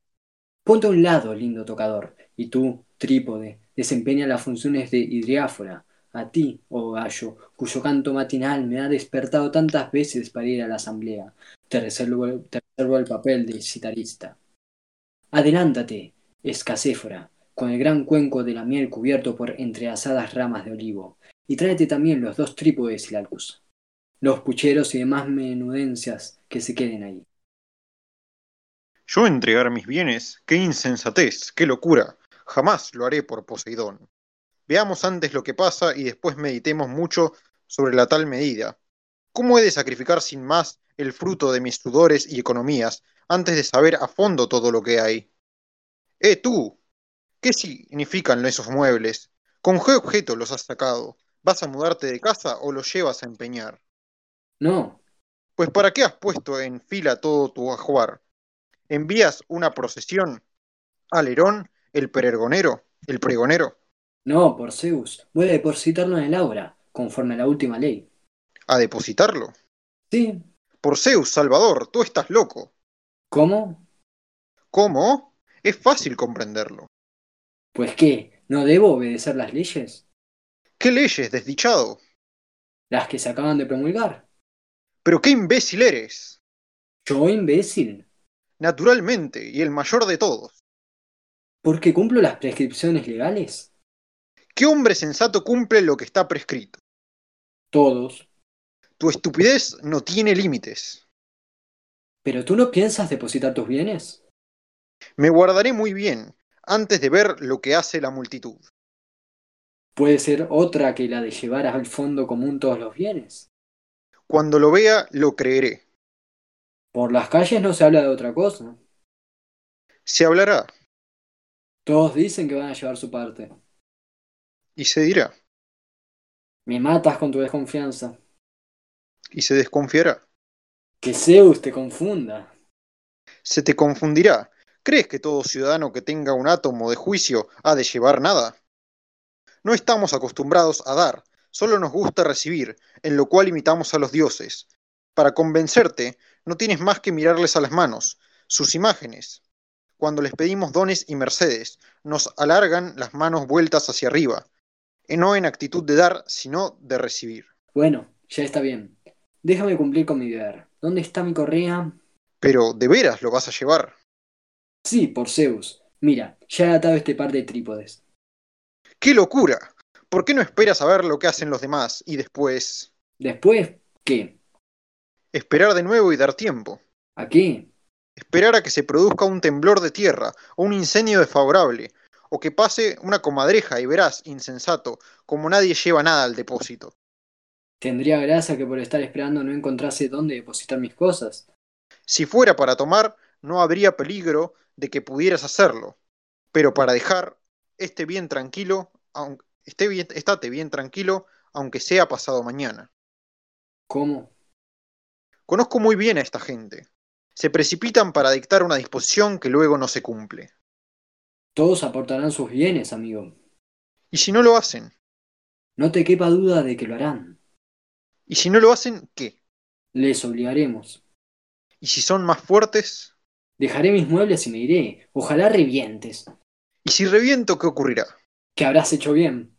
Ponte a un lado, lindo tocador, y tú, trípode, desempeña las funciones de hidriáfora. A ti, oh gallo, cuyo canto matinal me ha despertado tantas veces para ir a la asamblea, te reservo, te reservo el papel de citarista. Adelántate, escacéfora, con el gran cuenco de la miel cubierto por entrelazadas ramas de olivo, y tráete también los dos trípodes y la luz, los pucheros y demás menudencias que se queden ahí. Yo entregar mis bienes, qué insensatez, qué locura, jamás lo haré por Poseidón. Veamos antes lo que pasa y después meditemos mucho sobre la tal medida. ¿Cómo he de sacrificar sin más el fruto de mis sudores y economías antes de saber a fondo todo lo que hay? ¡Eh tú! ¿Qué significan esos muebles? ¿Con qué objeto los has sacado? ¿Vas a mudarte de casa o los llevas a empeñar? No, Pues ¿para qué has puesto en fila todo tu ajuar? ¿Envías una procesión al Herón, el peregonero, el pregonero, no, por Zeus, voy a depositarlo en el Aura, conforme a la última ley. a depositarlo? Sí, Por Zeus, Salvador, tú estás loco. ¿cómo? ¿Cómo? Es fácil comprenderlo. Pues qué, ¿no debo obedecer las leyes? ¿Qué leyes, desdichado? Las que se acaban de promulgar. Pero qué imbécil eres. Yo, imbécil, Naturalmente, y el mayor de todos. porque cumplo las prescripciones legales. ¿Qué hombre sensato cumple lo que está prescrito? Todos. Tu estupidez no tiene límites. ¿Pero tú no piensas depositar tus bienes? Me guardaré muy bien antes de ver lo que hace la multitud. Puede ser otra que la de llevar al fondo común todos los bienes. Cuando lo vea, lo creeré. Por las calles no se habla de otra cosa. Se hablará Todos dicen que van a llevar su parte. y se dirá Me matas con tu desconfianza. y se desconfiará. Que Zeus te confunda. Se te confundirá. ¿Crees que todo ciudadano que tenga un átomo de juicio ha de llevar nada? No estamos acostumbrados a dar, solo nos gusta recibir, en lo cual imitamos a los dioses. Para convencerte, no tienes más que mirarles a las manos, sus imágenes. Cuando les pedimos dones y mercedes, nos alargan las manos vueltas hacia arriba, y no en actitud de dar, sino de recibir. Bueno, ya está bien. Déjame cumplir con mi deber. ¿Dónde está mi correa? Pero, ¿de veras lo vas a llevar? Sí, por Zeus. Mira, ya he atado este par de trípodes. ¡Qué locura! ¿Por qué no esperas a ver lo que hacen los demás y después Después, ¿qué? esperar de nuevo y dar tiempo? ¿A qué? Esperar a que se produzca un temblor de tierra o un incendio desfavorable, o que pase una comadreja y verás, insensato, como nadie lleva nada al depósito. Tendría gracia que por estar esperando no encontrase dónde depositar mis cosas. Si fuera para tomar, no habría peligro de que pudieras hacerlo, pero para dejar, esté bien tranquilo, aun- esté bien, estate bien tranquilo, aunque sea pasado mañana. ¿Cómo? Conozco muy bien a esta gente. Se precipitan para dictar una disposición que luego no se cumple. Todos aportarán sus bienes, amigo. ¿Y si no lo hacen? No te quepa duda de que lo harán. ¿Y si no lo hacen, qué? Les obligaremos. ¿Y si son más fuertes? Dejaré mis muebles y me iré. Ojalá revientes. ¿Y si reviento, qué ocurrirá? Que habrás hecho bien.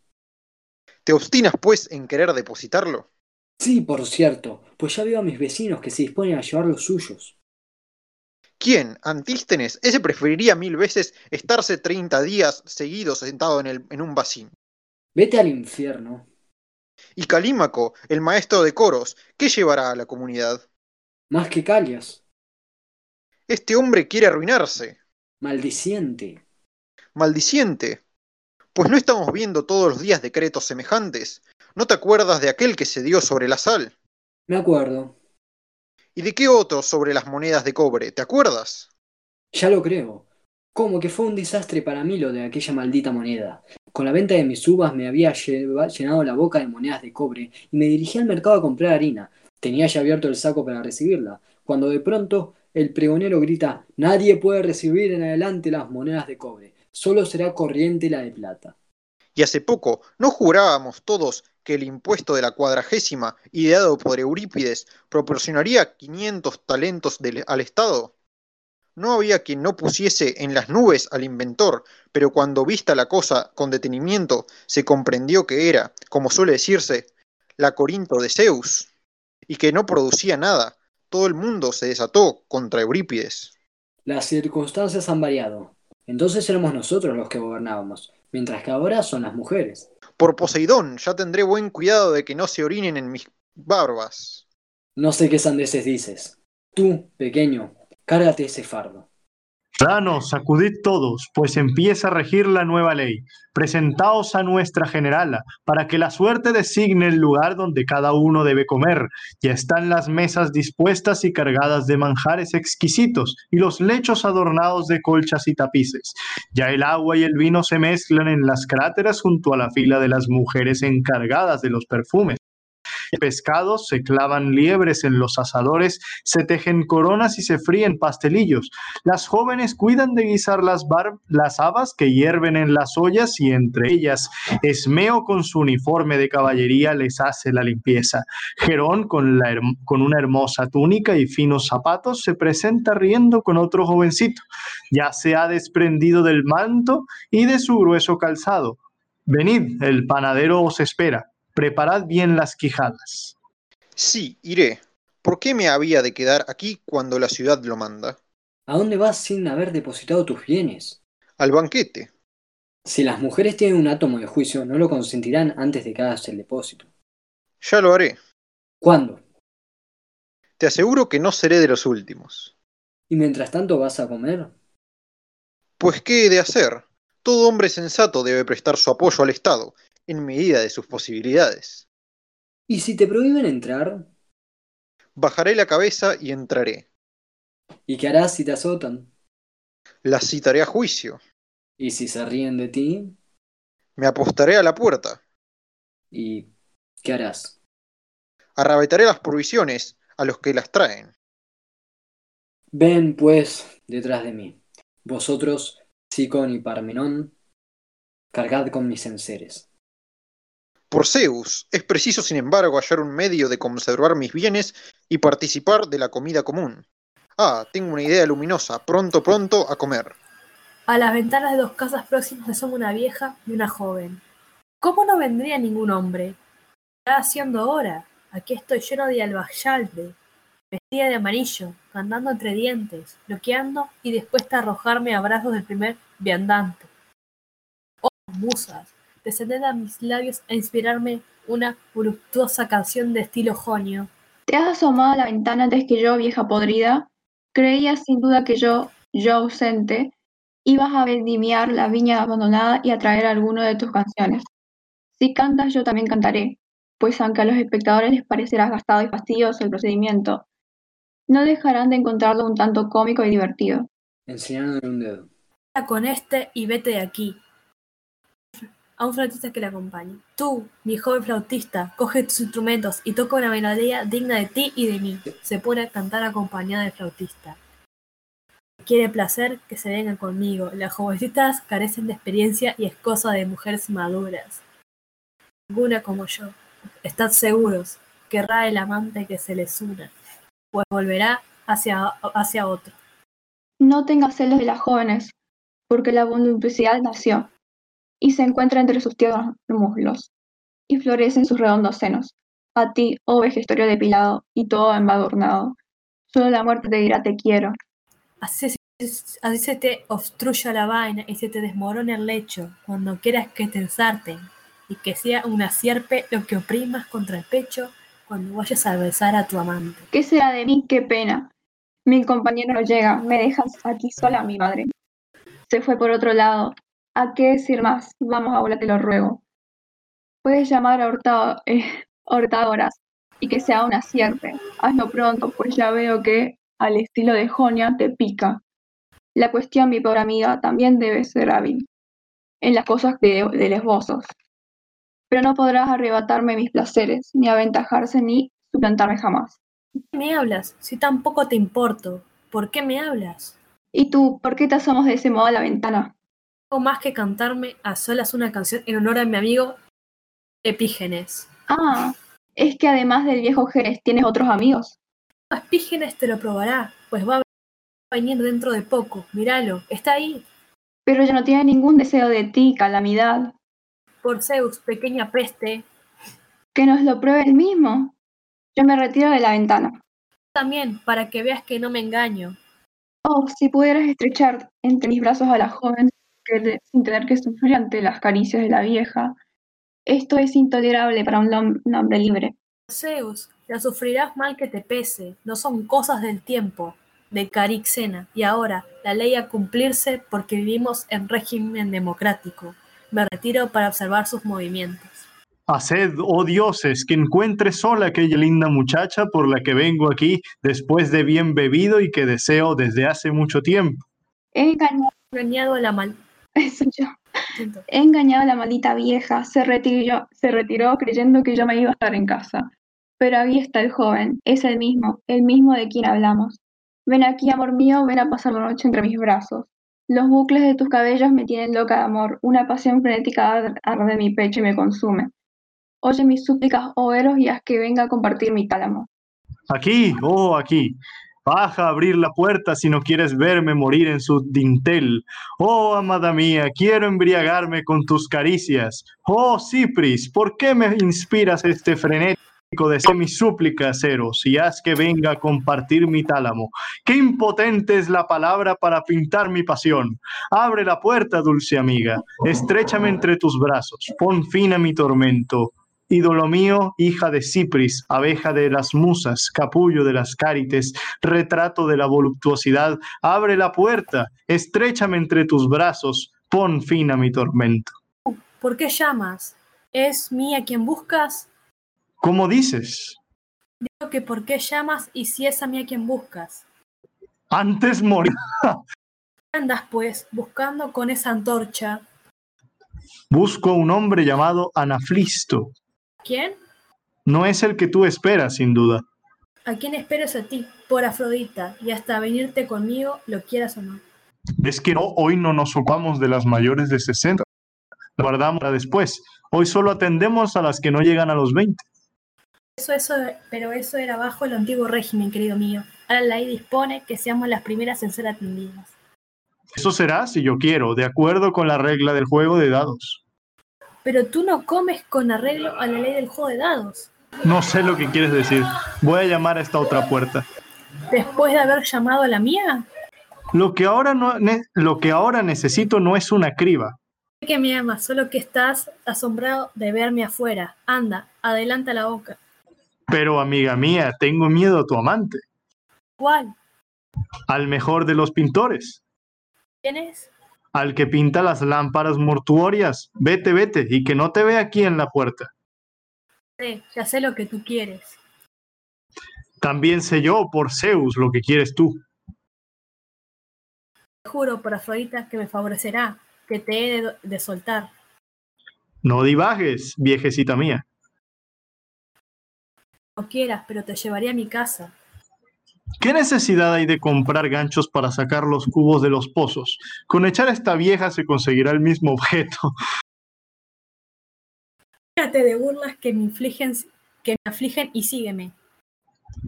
¿Te obstinas, pues, en querer depositarlo? Sí, por cierto, pues ya veo a mis vecinos que se disponen a llevar los suyos. ¿Quién? Antístenes, ese preferiría mil veces estarse 30 días seguidos sentado en, el- en un bacín. Vete al infierno. Y Calímaco, el maestro de coros, ¿qué llevará a la comunidad? Más que Calias. Este hombre quiere arruinarse. Maldiciente. Maldiciente. Pues no estamos viendo todos los días decretos semejantes. ¿No te acuerdas de aquel que se dio sobre la sal? Me acuerdo. ¿Y de qué otro sobre las monedas de cobre? ¿Te acuerdas? Ya lo creo. Como que fue un desastre para mí lo de aquella maldita moneda. Con la venta de mis uvas me había llenado la boca de monedas de cobre y me dirigí al mercado a comprar harina. Tenía ya abierto el saco para recibirla, cuando de pronto el pregonero grita Nadie puede recibir en adelante las monedas de cobre, solo será corriente la de plata. Y hace poco, ¿no jurábamos todos que el impuesto de la cuadragésima, ideado por Eurípides, proporcionaría 500 talentos del- al Estado? No había quien no pusiese en las nubes al inventor, pero cuando vista la cosa con detenimiento, se comprendió que era, como suele decirse, la Corinto de Zeus, y que no producía nada. Todo el mundo se desató contra Eurípides. Las circunstancias han variado. Entonces éramos nosotros los que gobernábamos, mientras que ahora son las mujeres. Por Poseidón, ya tendré buen cuidado de que no se orinen en mis barbas. No sé qué sandeces dices. Tú, pequeño, cárgate ese fardo. Danos, sacudid todos, pues empieza a regir la nueva ley. Presentaos a nuestra generala, para que la suerte designe el lugar donde cada uno debe comer. Ya están las mesas dispuestas y cargadas de manjares exquisitos, y los lechos adornados de colchas y tapices. Ya el agua y el vino se mezclan en las cráteras junto a la fila de las mujeres encargadas de los perfumes pescados, se clavan liebres en los asadores, se tejen coronas y se fríen pastelillos. Las jóvenes cuidan de guisar las, bar- las habas que hierven en las ollas y entre ellas Esmeo con su uniforme de caballería les hace la limpieza. Gerón con, una hermosa túnica y finos zapatos se presenta riendo con otro jovencito. Ya se ha desprendido del manto y de su grueso calzado. Venid, el panadero os espera. Preparad bien las quijadas. Sí, iré. ¿Por qué me había de quedar aquí cuando la ciudad lo manda? ¿A dónde vas sin haber depositado tus bienes? Al banquete. Si las mujeres tienen un átomo de juicio, no lo consentirán antes de que hagas el depósito. Ya lo haré. ¿Cuándo? Te aseguro que no seré de los últimos. ¿Y mientras tanto vas a comer? Pues ¿qué he de hacer? Todo hombre sensato debe prestar su apoyo al Estado, en medida de sus posibilidades. ¿Y si te prohíben entrar? Bajaré la cabeza y entraré. ¿Y qué harás si te azotan? Las citaré a juicio. ¿Y si se ríen de ti? Me apostaré a la puerta. ¿Y qué harás? Arrabetaré las provisiones a los que las traen. Ven, pues, detrás de mí. Vosotros, Sicón y Parmenón, cargad con mis enseres. Por Zeus, es preciso, sin embargo, hallar un medio de conservar mis bienes y participar de la comida común. Ah, tengo una idea luminosa. Pronto, pronto, a comer. A las ventanas de dos casas próximas asoma una vieja y una joven. ¿Cómo no vendría ningún hombre? Está haciendo hora. Aquí estoy lleno de albayalde, vestida de amarillo, cantando entre dientes, bloqueando y dispuesta a arrojarme a brazos del primer viandante. Oh, musas, descended a mis labios a inspirarme una voluptuosa canción de estilo jonio. Te has asomado a la ventana antes que yo, vieja podrida. Creías sin duda que yo, yo ausente, ibas a vendimiar la viña abandonada y a traer alguno de tus canciones. Si cantas, yo también cantaré, pues aunque a los espectadores les parecerá gastado y fastidioso el procedimiento, no dejarán de encontrarlo un tanto cómico y divertido. Enseñándole un dedo. con este y vete de aquí. A un flautista que le acompañe. Tú, mi joven flautista, coge tus instrumentos y toca una melodía digna de ti y de mí. Se pone a cantar acompañada del flautista. Quiere placer que se vengan conmigo. Las jovencitas carecen de experiencia y es cosa de mujeres maduras. Ninguna como yo. Estad seguros, querrá el amante que se les una, pues volverá hacia, hacia otro. No tengas celos de las jóvenes, porque la voluptuosidad nació y se encuentra entre sus tiernos muslos y florece en sus redondos senos. A ti, oh vejestorio depilado y todo embadurnado, solo la muerte te dirá te quiero. Así, se- así se te obstruya la vaina y se te desmorona el lecho cuando quieras que te ensarten y que sea una sierpe lo que oprimas contra el pecho cuando vayas a besar a tu amante. ¿Qué será de mí? ¡Qué pena! Mi compañero no llega, me dejas aquí sola, mi madre. Se fue por otro lado. ¿A qué decir más? Vamos, abuela, te lo ruego. Puedes llamar a Horta- eh, Hortágoras y que sea una sierpe. Hazlo pronto, pues ya veo que, al estilo de Jonia, te pica. La cuestión, mi pobre amiga, también debe ser hábil en las cosas de, de lesbosos. Pero no podrás arrebatarme mis placeres, ni aventajarse, ni suplantarme jamás. qué me hablas? Si tampoco te importo. ¿Por qué me hablas? ¿Y tú, por qué te asomas de ese modo a la ventana? Más que cantarme a solas una canción en honor a mi amigo Epígenes. Ah, es que además del viejo Jerez tienes otros amigos. Epígenes te lo probará, pues va a venir dentro de poco. Míralo, está ahí. Pero ella no tiene ningún deseo de ti, calamidad. Por Zeus, pequeña peste. Que nos lo pruebe él mismo. Yo me retiro de la ventana. También, para que veas que no me engaño. Oh, si pudieras estrechar entre mis brazos a la joven que, sin tener que sufrir ante las caricias de la vieja. Esto es intolerable para un, hom- un hombre libre. Zeus, la sufrirás mal que te pese. No son cosas del tiempo, de Carixena. Y ahora, la ley a cumplirse porque vivimos en régimen democrático. Me retiro para observar sus movimientos. Haced, oh dioses, que encuentre sola aquella linda muchacha por la que vengo aquí después de bien bebido y que deseo desde hace mucho tiempo. He engañado, Engañado a la mal... eso yo. Siento. He engañado a la maldita vieja. Se retiró, se retiró creyendo que yo me iba a estar en casa. Pero ahí está el joven. Es el mismo, el mismo de quien hablamos. Ven aquí, amor mío, ven a pasar la noche entre mis brazos. Los bucles de tus cabellos me tienen loca de amor. Una pasión frenética ar- arde en mi pecho y me consume. Oye mis súplicas, oh Eros, y haz que venga a compartir mi tálamo. Aquí, oh, aquí. Baja a abrir la puerta si no quieres verme morir en su dintel. Oh, amada mía, quiero embriagarme con tus caricias. Oh, Cipris, ¿por qué me inspiras este frenético deseo mis súplicas, Eros, y haz que venga a compartir mi tálamo? Qué impotente es la palabra para pintar mi pasión. Abre la puerta, dulce amiga. Estréchame entre tus brazos. Pon fin a mi tormento. Ídolo mío, hija de Cipris, abeja de las musas, capullo de las cárites, retrato de la voluptuosidad, abre la puerta, estréchame entre tus brazos, pon fin a mi tormento. ¿Por qué llamas? ¿Es mía quien buscas? ¿Cómo dices? Digo que por qué llamas y si es a mí a quien buscas. Antes morir. Andas pues buscando con esa antorcha. Busco a un hombre llamado Anaflisto. ¿Quién? No es el que tú esperas, sin duda. ¿A quién esperas a ti? Por Afrodita, y hasta venirte conmigo, lo quieras o no. Es que no, hoy no nos ocupamos de las mayores de 60. Lo guardamos para después. Hoy solo atendemos a las que no llegan a los 20. Eso, eso, pero eso era bajo el antiguo régimen, querido mío. Ahora la ley dispone que seamos las primeras en ser atendidas. Eso será si yo quiero, de acuerdo con la regla del juego de dados. Pero tú no comes con arreglo a la ley del juego de dados. No sé lo que quieres decir. Voy a llamar a esta otra puerta. Después de haber llamado a la mía, Lo que ahora, no, lo que ahora necesito no es una criba. que me amas, solo que estás asombrado de verme afuera. Anda, adelanta la boca. Pero, amiga mía, tengo miedo a tu amante, ¿Cuál? al mejor de los pintores, ¿Quién es? Al que pinta las lámparas mortuorias. Vete, vete, y que no te vea aquí en la puerta. Sí, ya sé lo que tú quieres. También sé yo, por Zeus, lo que quieres tú. Te juro por Afrodita que me favorecerá, que te he de, de soltar. No divagues, viejecita mía. No quieras, pero te llevaré a mi casa. ¿Qué necesidad hay de comprar ganchos para sacar los cubos de los pozos? Con echar a esta vieja se conseguirá el mismo objeto. Fíjate de burlas que me infligen, que me afligen y sígueme.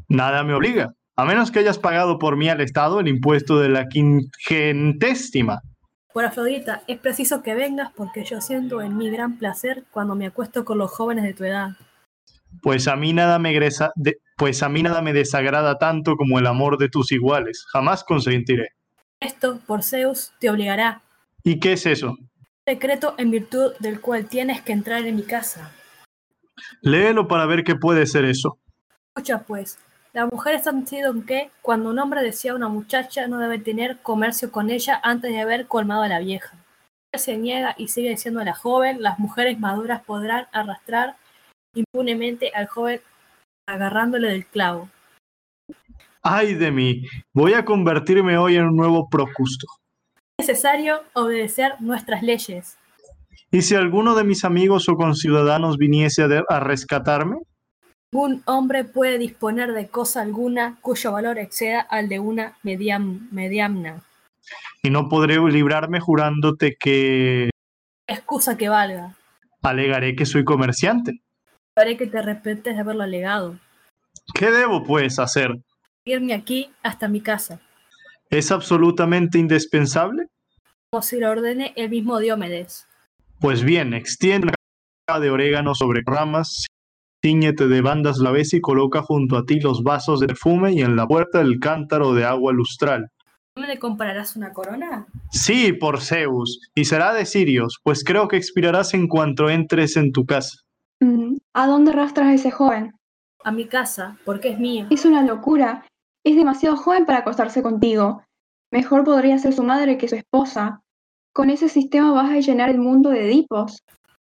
Nada me obliga, a menos que hayas pagado por mí al Estado el impuesto de la quingentésima. Por Afrodita, es preciso que vengas porque yo siento en mi gran placer cuando me acuesto con los jóvenes de tu edad. Pues a mí nada me gresa- de- pues a mí nada me desagrada tanto como el amor de tus iguales. Jamás consentiré. Esto, por Zeus, te obligará. ¿Y qué es eso? Secreto en virtud del cual tienes que entrar en mi casa. Léelo para ver qué puede ser eso. Escucha pues, las mujeres han sido en que cuando un hombre desea a una muchacha no debe tener comercio con ella antes de haber colmado a la vieja. Si se niega y sigue siendo la joven, las mujeres maduras podrán arrastrar impunemente al joven agarrándole del clavo. Ay de mí, voy a convertirme hoy en un nuevo Procusto. Es necesario obedecer nuestras leyes. ¿Y si alguno de mis amigos o conciudadanos viniese a, de- a rescatarme? Un hombre puede disponer de cosa alguna cuyo valor exceda al de una mediam- mediamna. Y no podré librarme jurándote que Excusa que valga. alegaré que soy comerciante. Haré que te arrepientes de haberlo alegado. ¿Qué debo, pues, hacer? Irme aquí hasta mi casa, ¿Es absolutamente indispensable? como si lo ordene el mismo Diomedes. Pues bien, extiende caja de orégano sobre ramas, ciñete de bandas la vez y coloca junto a ti los vasos de perfume y en la puerta el cántaro de agua lustral. ¿No me le comprarás una corona? Sí, por Zeus, y será de Sirios, pues creo que expirarás en cuanto entres en tu casa. ¿A dónde arrastras a ese joven? A mi casa, porque es mío. Es una locura. Es demasiado joven para acostarse contigo. Mejor podría ser su madre que su esposa. Con ese sistema vas a llenar el mundo de Edipos.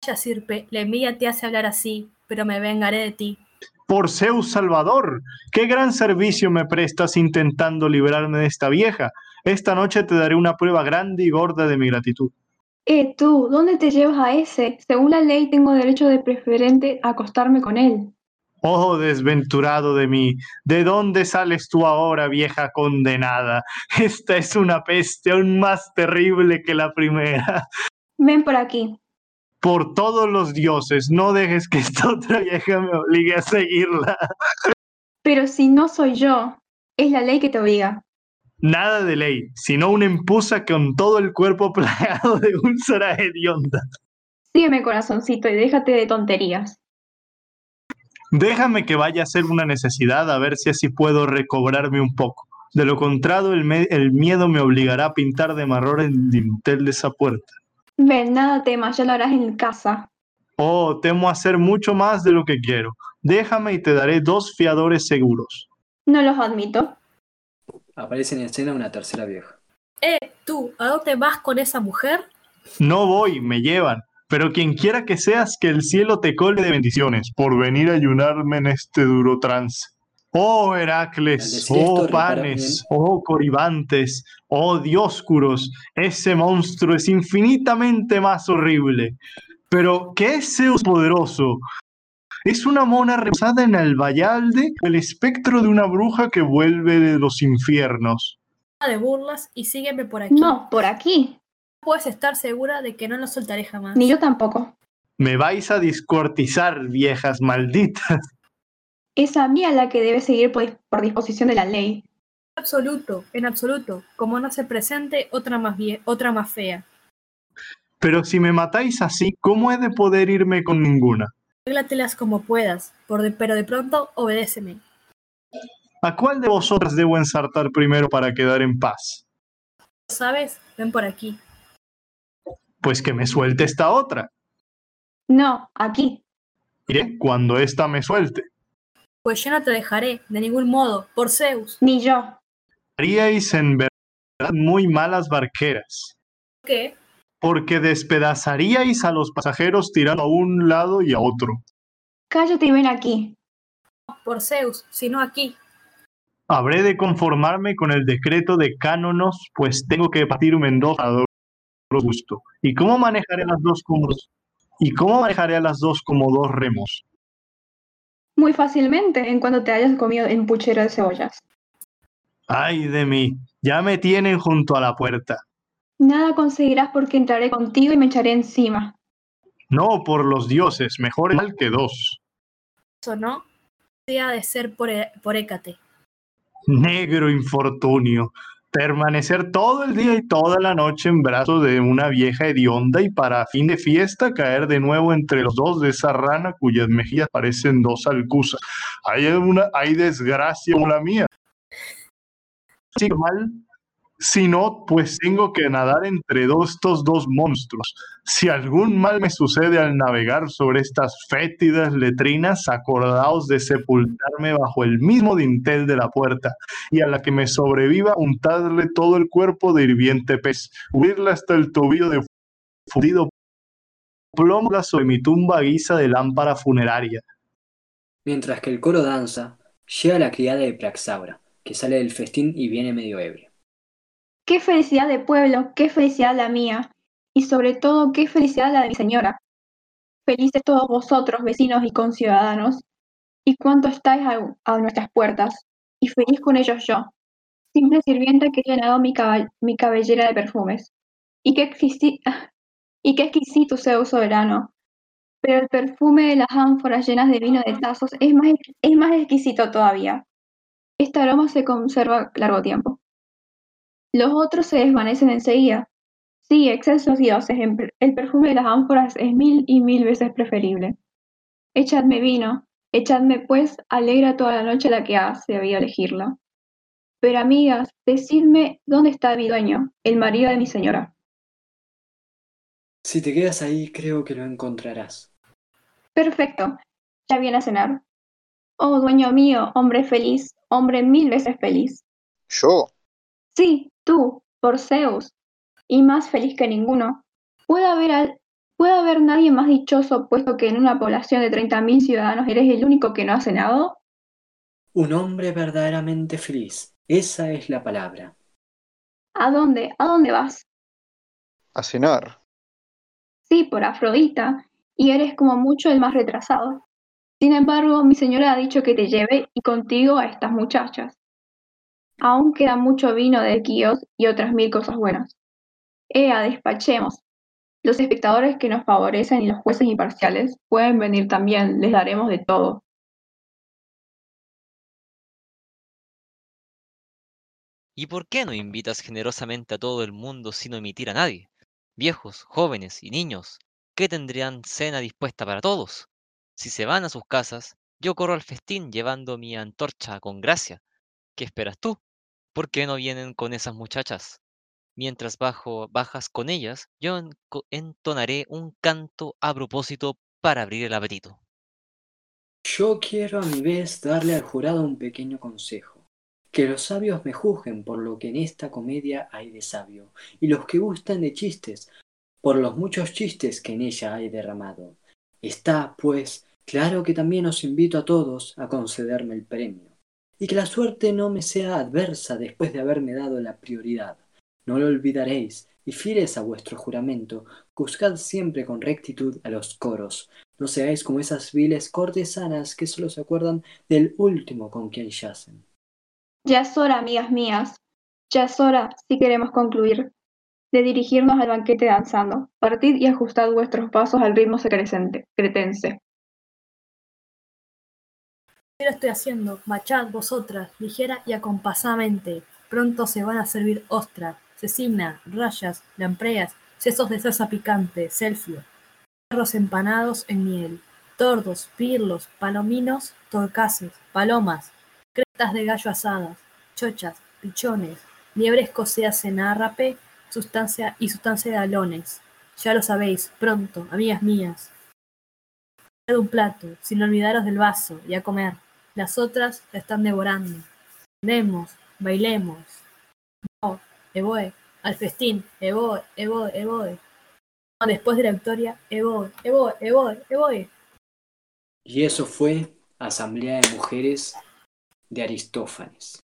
Vaya sirpe, la envidia te hace hablar así, pero me vengaré de ti. Por Zeus Salvador, qué gran servicio me prestas intentando librarme de esta vieja. Esta noche te daré una prueba grande y gorda de mi gratitud. Eh, tú, ¿dónde te llevas a ese? Según la ley tengo derecho de preferente a acostarme con él. Oh, desventurado de mí, ¿de dónde sales tú ahora, vieja condenada? Esta es una peste aún más terrible que la primera. Ven por aquí. Por todos los dioses, no dejes que esta otra vieja me obligue a seguirla. Pero si no soy yo, es la ley que te obliga. Nada de ley, sino una empusa con todo el cuerpo plagado de úlcera hedionda. Sígueme, corazoncito, y déjate de tonterías. Déjame que vaya a hacer una necesidad a ver si así puedo recobrarme un poco. De lo contrario, el, el miedo me obligará a pintar de marrón el dintel de esa puerta. Ven, nada temas, ya lo harás en casa. Oh, temo hacer mucho más de lo que quiero. Déjame y te daré dos fiadores seguros. No los admito. Aparece en escena una tercera vieja. Eh, tú, ¿a dónde vas con esa mujer? No voy, me llevan. Pero quien quiera que seas, que el cielo te cole de bendiciones por venir a ayunarme en este duro trance. Oh Heracles, oh Panes, oh Coribantes, oh Dioscuros, ese monstruo es infinitamente más horrible. Pero, ¿qué es Zeus poderoso? ¿Es una mona reposada en Albayalde o el espectro de una bruja que vuelve de los infiernos? De burlas y sígueme por aquí. No, por aquí. Puedes estar segura de que no lo soltaré jamás. Ni yo tampoco. Me vais a discortizar, viejas malditas. Es a mí a la que debe seguir por, por disposición de la ley. En absoluto, en absoluto. Como no se presente, otra más, vie otra más fea. Pero si me matáis así, ¿cómo he de poder irme con ninguna? Arréglatelas como puedas, por de- pero de pronto obedéceme. ¿A cuál de vosotras debo ensartar primero para quedar en paz? ¿Sabes? Ven por aquí. Pues que me suelte esta otra. No, aquí. Iré cuando ésta me suelte. Pues yo no te dejaré, de ningún modo, por Zeus. Ni yo. Haríais en verdad muy malas barqueras, ¿Qué? Porque despedazaríais a los pasajeros tirando a un lado y a otro. Cállate y ven aquí. Por Zeus, sino aquí. Habré de conformarme con el decreto de cánonos, pues tengo que partirme en dos a dos gusto. ¿Y cómo manejaré las dos como dos? ¿Y cómo manejaré a las dos como dos remos? Muy fácilmente, en cuanto te hayas comido en puchero de cebollas. Ay de mí, ya me tienen junto a la puerta. Nada conseguirás porque entraré contigo y me echaré encima. No, por los dioses, mejor el mal que dos. Eso no. Sea de ser por, E- por Hécate. Negro infortunio. Permanecer todo el día y toda la noche en brazos de una vieja hedionda y para fin de fiesta caer de nuevo entre los dos de esa rana cuyas mejillas parecen dos alcusas. Hay una, hay desgracia como la mía. Sí, mal. Si no, pues tengo que nadar entre dos, estos dos monstruos. Si algún mal me sucede al navegar sobre estas fétidas letrinas, acordaos de sepultarme bajo el mismo dintel de la puerta, y a la que me sobreviva untadle todo el cuerpo de hirviente pez, huirla hasta el tobillo de fundido plomo sobre mi tumba guisa de lámpara funeraria. Mientras que el coro danza, llega la criada de Praxaura, que sale del festín y viene medio ebrio. Qué felicidad de pueblo, qué felicidad la mía, y sobre todo qué felicidad la de mi señora. Felices todos vosotros, vecinos y conciudadanos, y cuánto estáis a, nuestras puertas, y feliz con ellos yo, simple sirvienta que he llenado mi, mi cabellera de perfumes. Y qué, y qué exquisito Zeus soberano. Pero el perfume de las ánforas llenas de vino de tazos es más, es más exquisito todavía. Este aroma se conserva largo tiempo. Los otros se desvanecen enseguida. Sí, excesos dioses, en per- el perfume de las ánforas es mil y mil veces preferible. Echadme vino, echadme pues, alegra toda la noche la que ha sabido elegirla. Pero amigas, decidme dónde está mi dueño, el marido de mi señora. Si te quedas ahí, creo que lo encontrarás. Perfecto, ya viene a cenar. Oh, dueño mío, hombre feliz, hombre mil veces feliz. Yo, Sí, tú, por Zeus, y más feliz que ninguno. ¿Puede haber, al- ¿Puede haber nadie más dichoso puesto que en una población de 30.000 ciudadanos eres el único que no ha cenado? Un hombre verdaderamente feliz. Esa es la palabra. ¿A dónde? ¿A dónde vas? a cenar. Sí, por Afrodita, y eres como mucho el más retrasado. Sin embargo, mi señora ha dicho que te lleve y contigo a estas muchachas. Aún queda mucho vino de Quíos y otras mil cosas buenas. Ea, despachemos. Los espectadores que nos favorecen y los jueces imparciales pueden venir también, les daremos de todo. ¿Y por qué no invitas generosamente a todo el mundo sin omitir a nadie? Viejos, jóvenes y niños, ¿qué tendrían cena dispuesta para todos? Si se van a sus casas, yo corro al festín llevando mi antorcha con gracia. ¿Qué esperas tú? ¿Por qué no vienen con esas muchachas? Mientras bajo, bajas con ellas, yo entonaré un canto a propósito para abrir el apetito. Yo quiero a mi vez darle al jurado un pequeño consejo. Que los sabios me juzguen por lo que en esta comedia hay de sabio, y los que gustan de chistes, por los muchos chistes que en ella hay derramado. Está, pues, claro que también os invito a todos a concederme el premio, y que la suerte no me sea adversa después de haberme dado la prioridad. No lo olvidaréis, y fieles a vuestro juramento, juzgad siempre con rectitud a los coros, no seáis como esas viles cortesanas que solo se acuerdan del último con quien yacen. Ya es hora, amigas mías, ya es hora, si queremos concluir, de dirigirnos al banquete danzando. Partid y ajustad vuestros pasos al ritmo secrecente- cretense. ¿Qué lo estoy haciendo? Machad vosotras, ligera y acompasadamente. Pronto se van a servir ostras, cecina, rayas, lampreas, sesos de salsa picante, selfio, perros empanados en miel, tordos, pirlos, palominos, torcaces, palomas, crestas de gallo asadas, chochas, pichones, liebres cocidas en árrape, sustancia y sustancia de alones. Ya lo sabéis, pronto, amigas mías. de un plato, sin olvidaros del vaso, y a comer. Las otras la están devorando. Andemos, bailemos. No, Evoe, al festín, Evoe, Evoe, Evoe. No, después de la victoria, Evoe, Evoe, Evoe, Evoe. Y eso fue Asamblea de Mujeres de Aristófanes.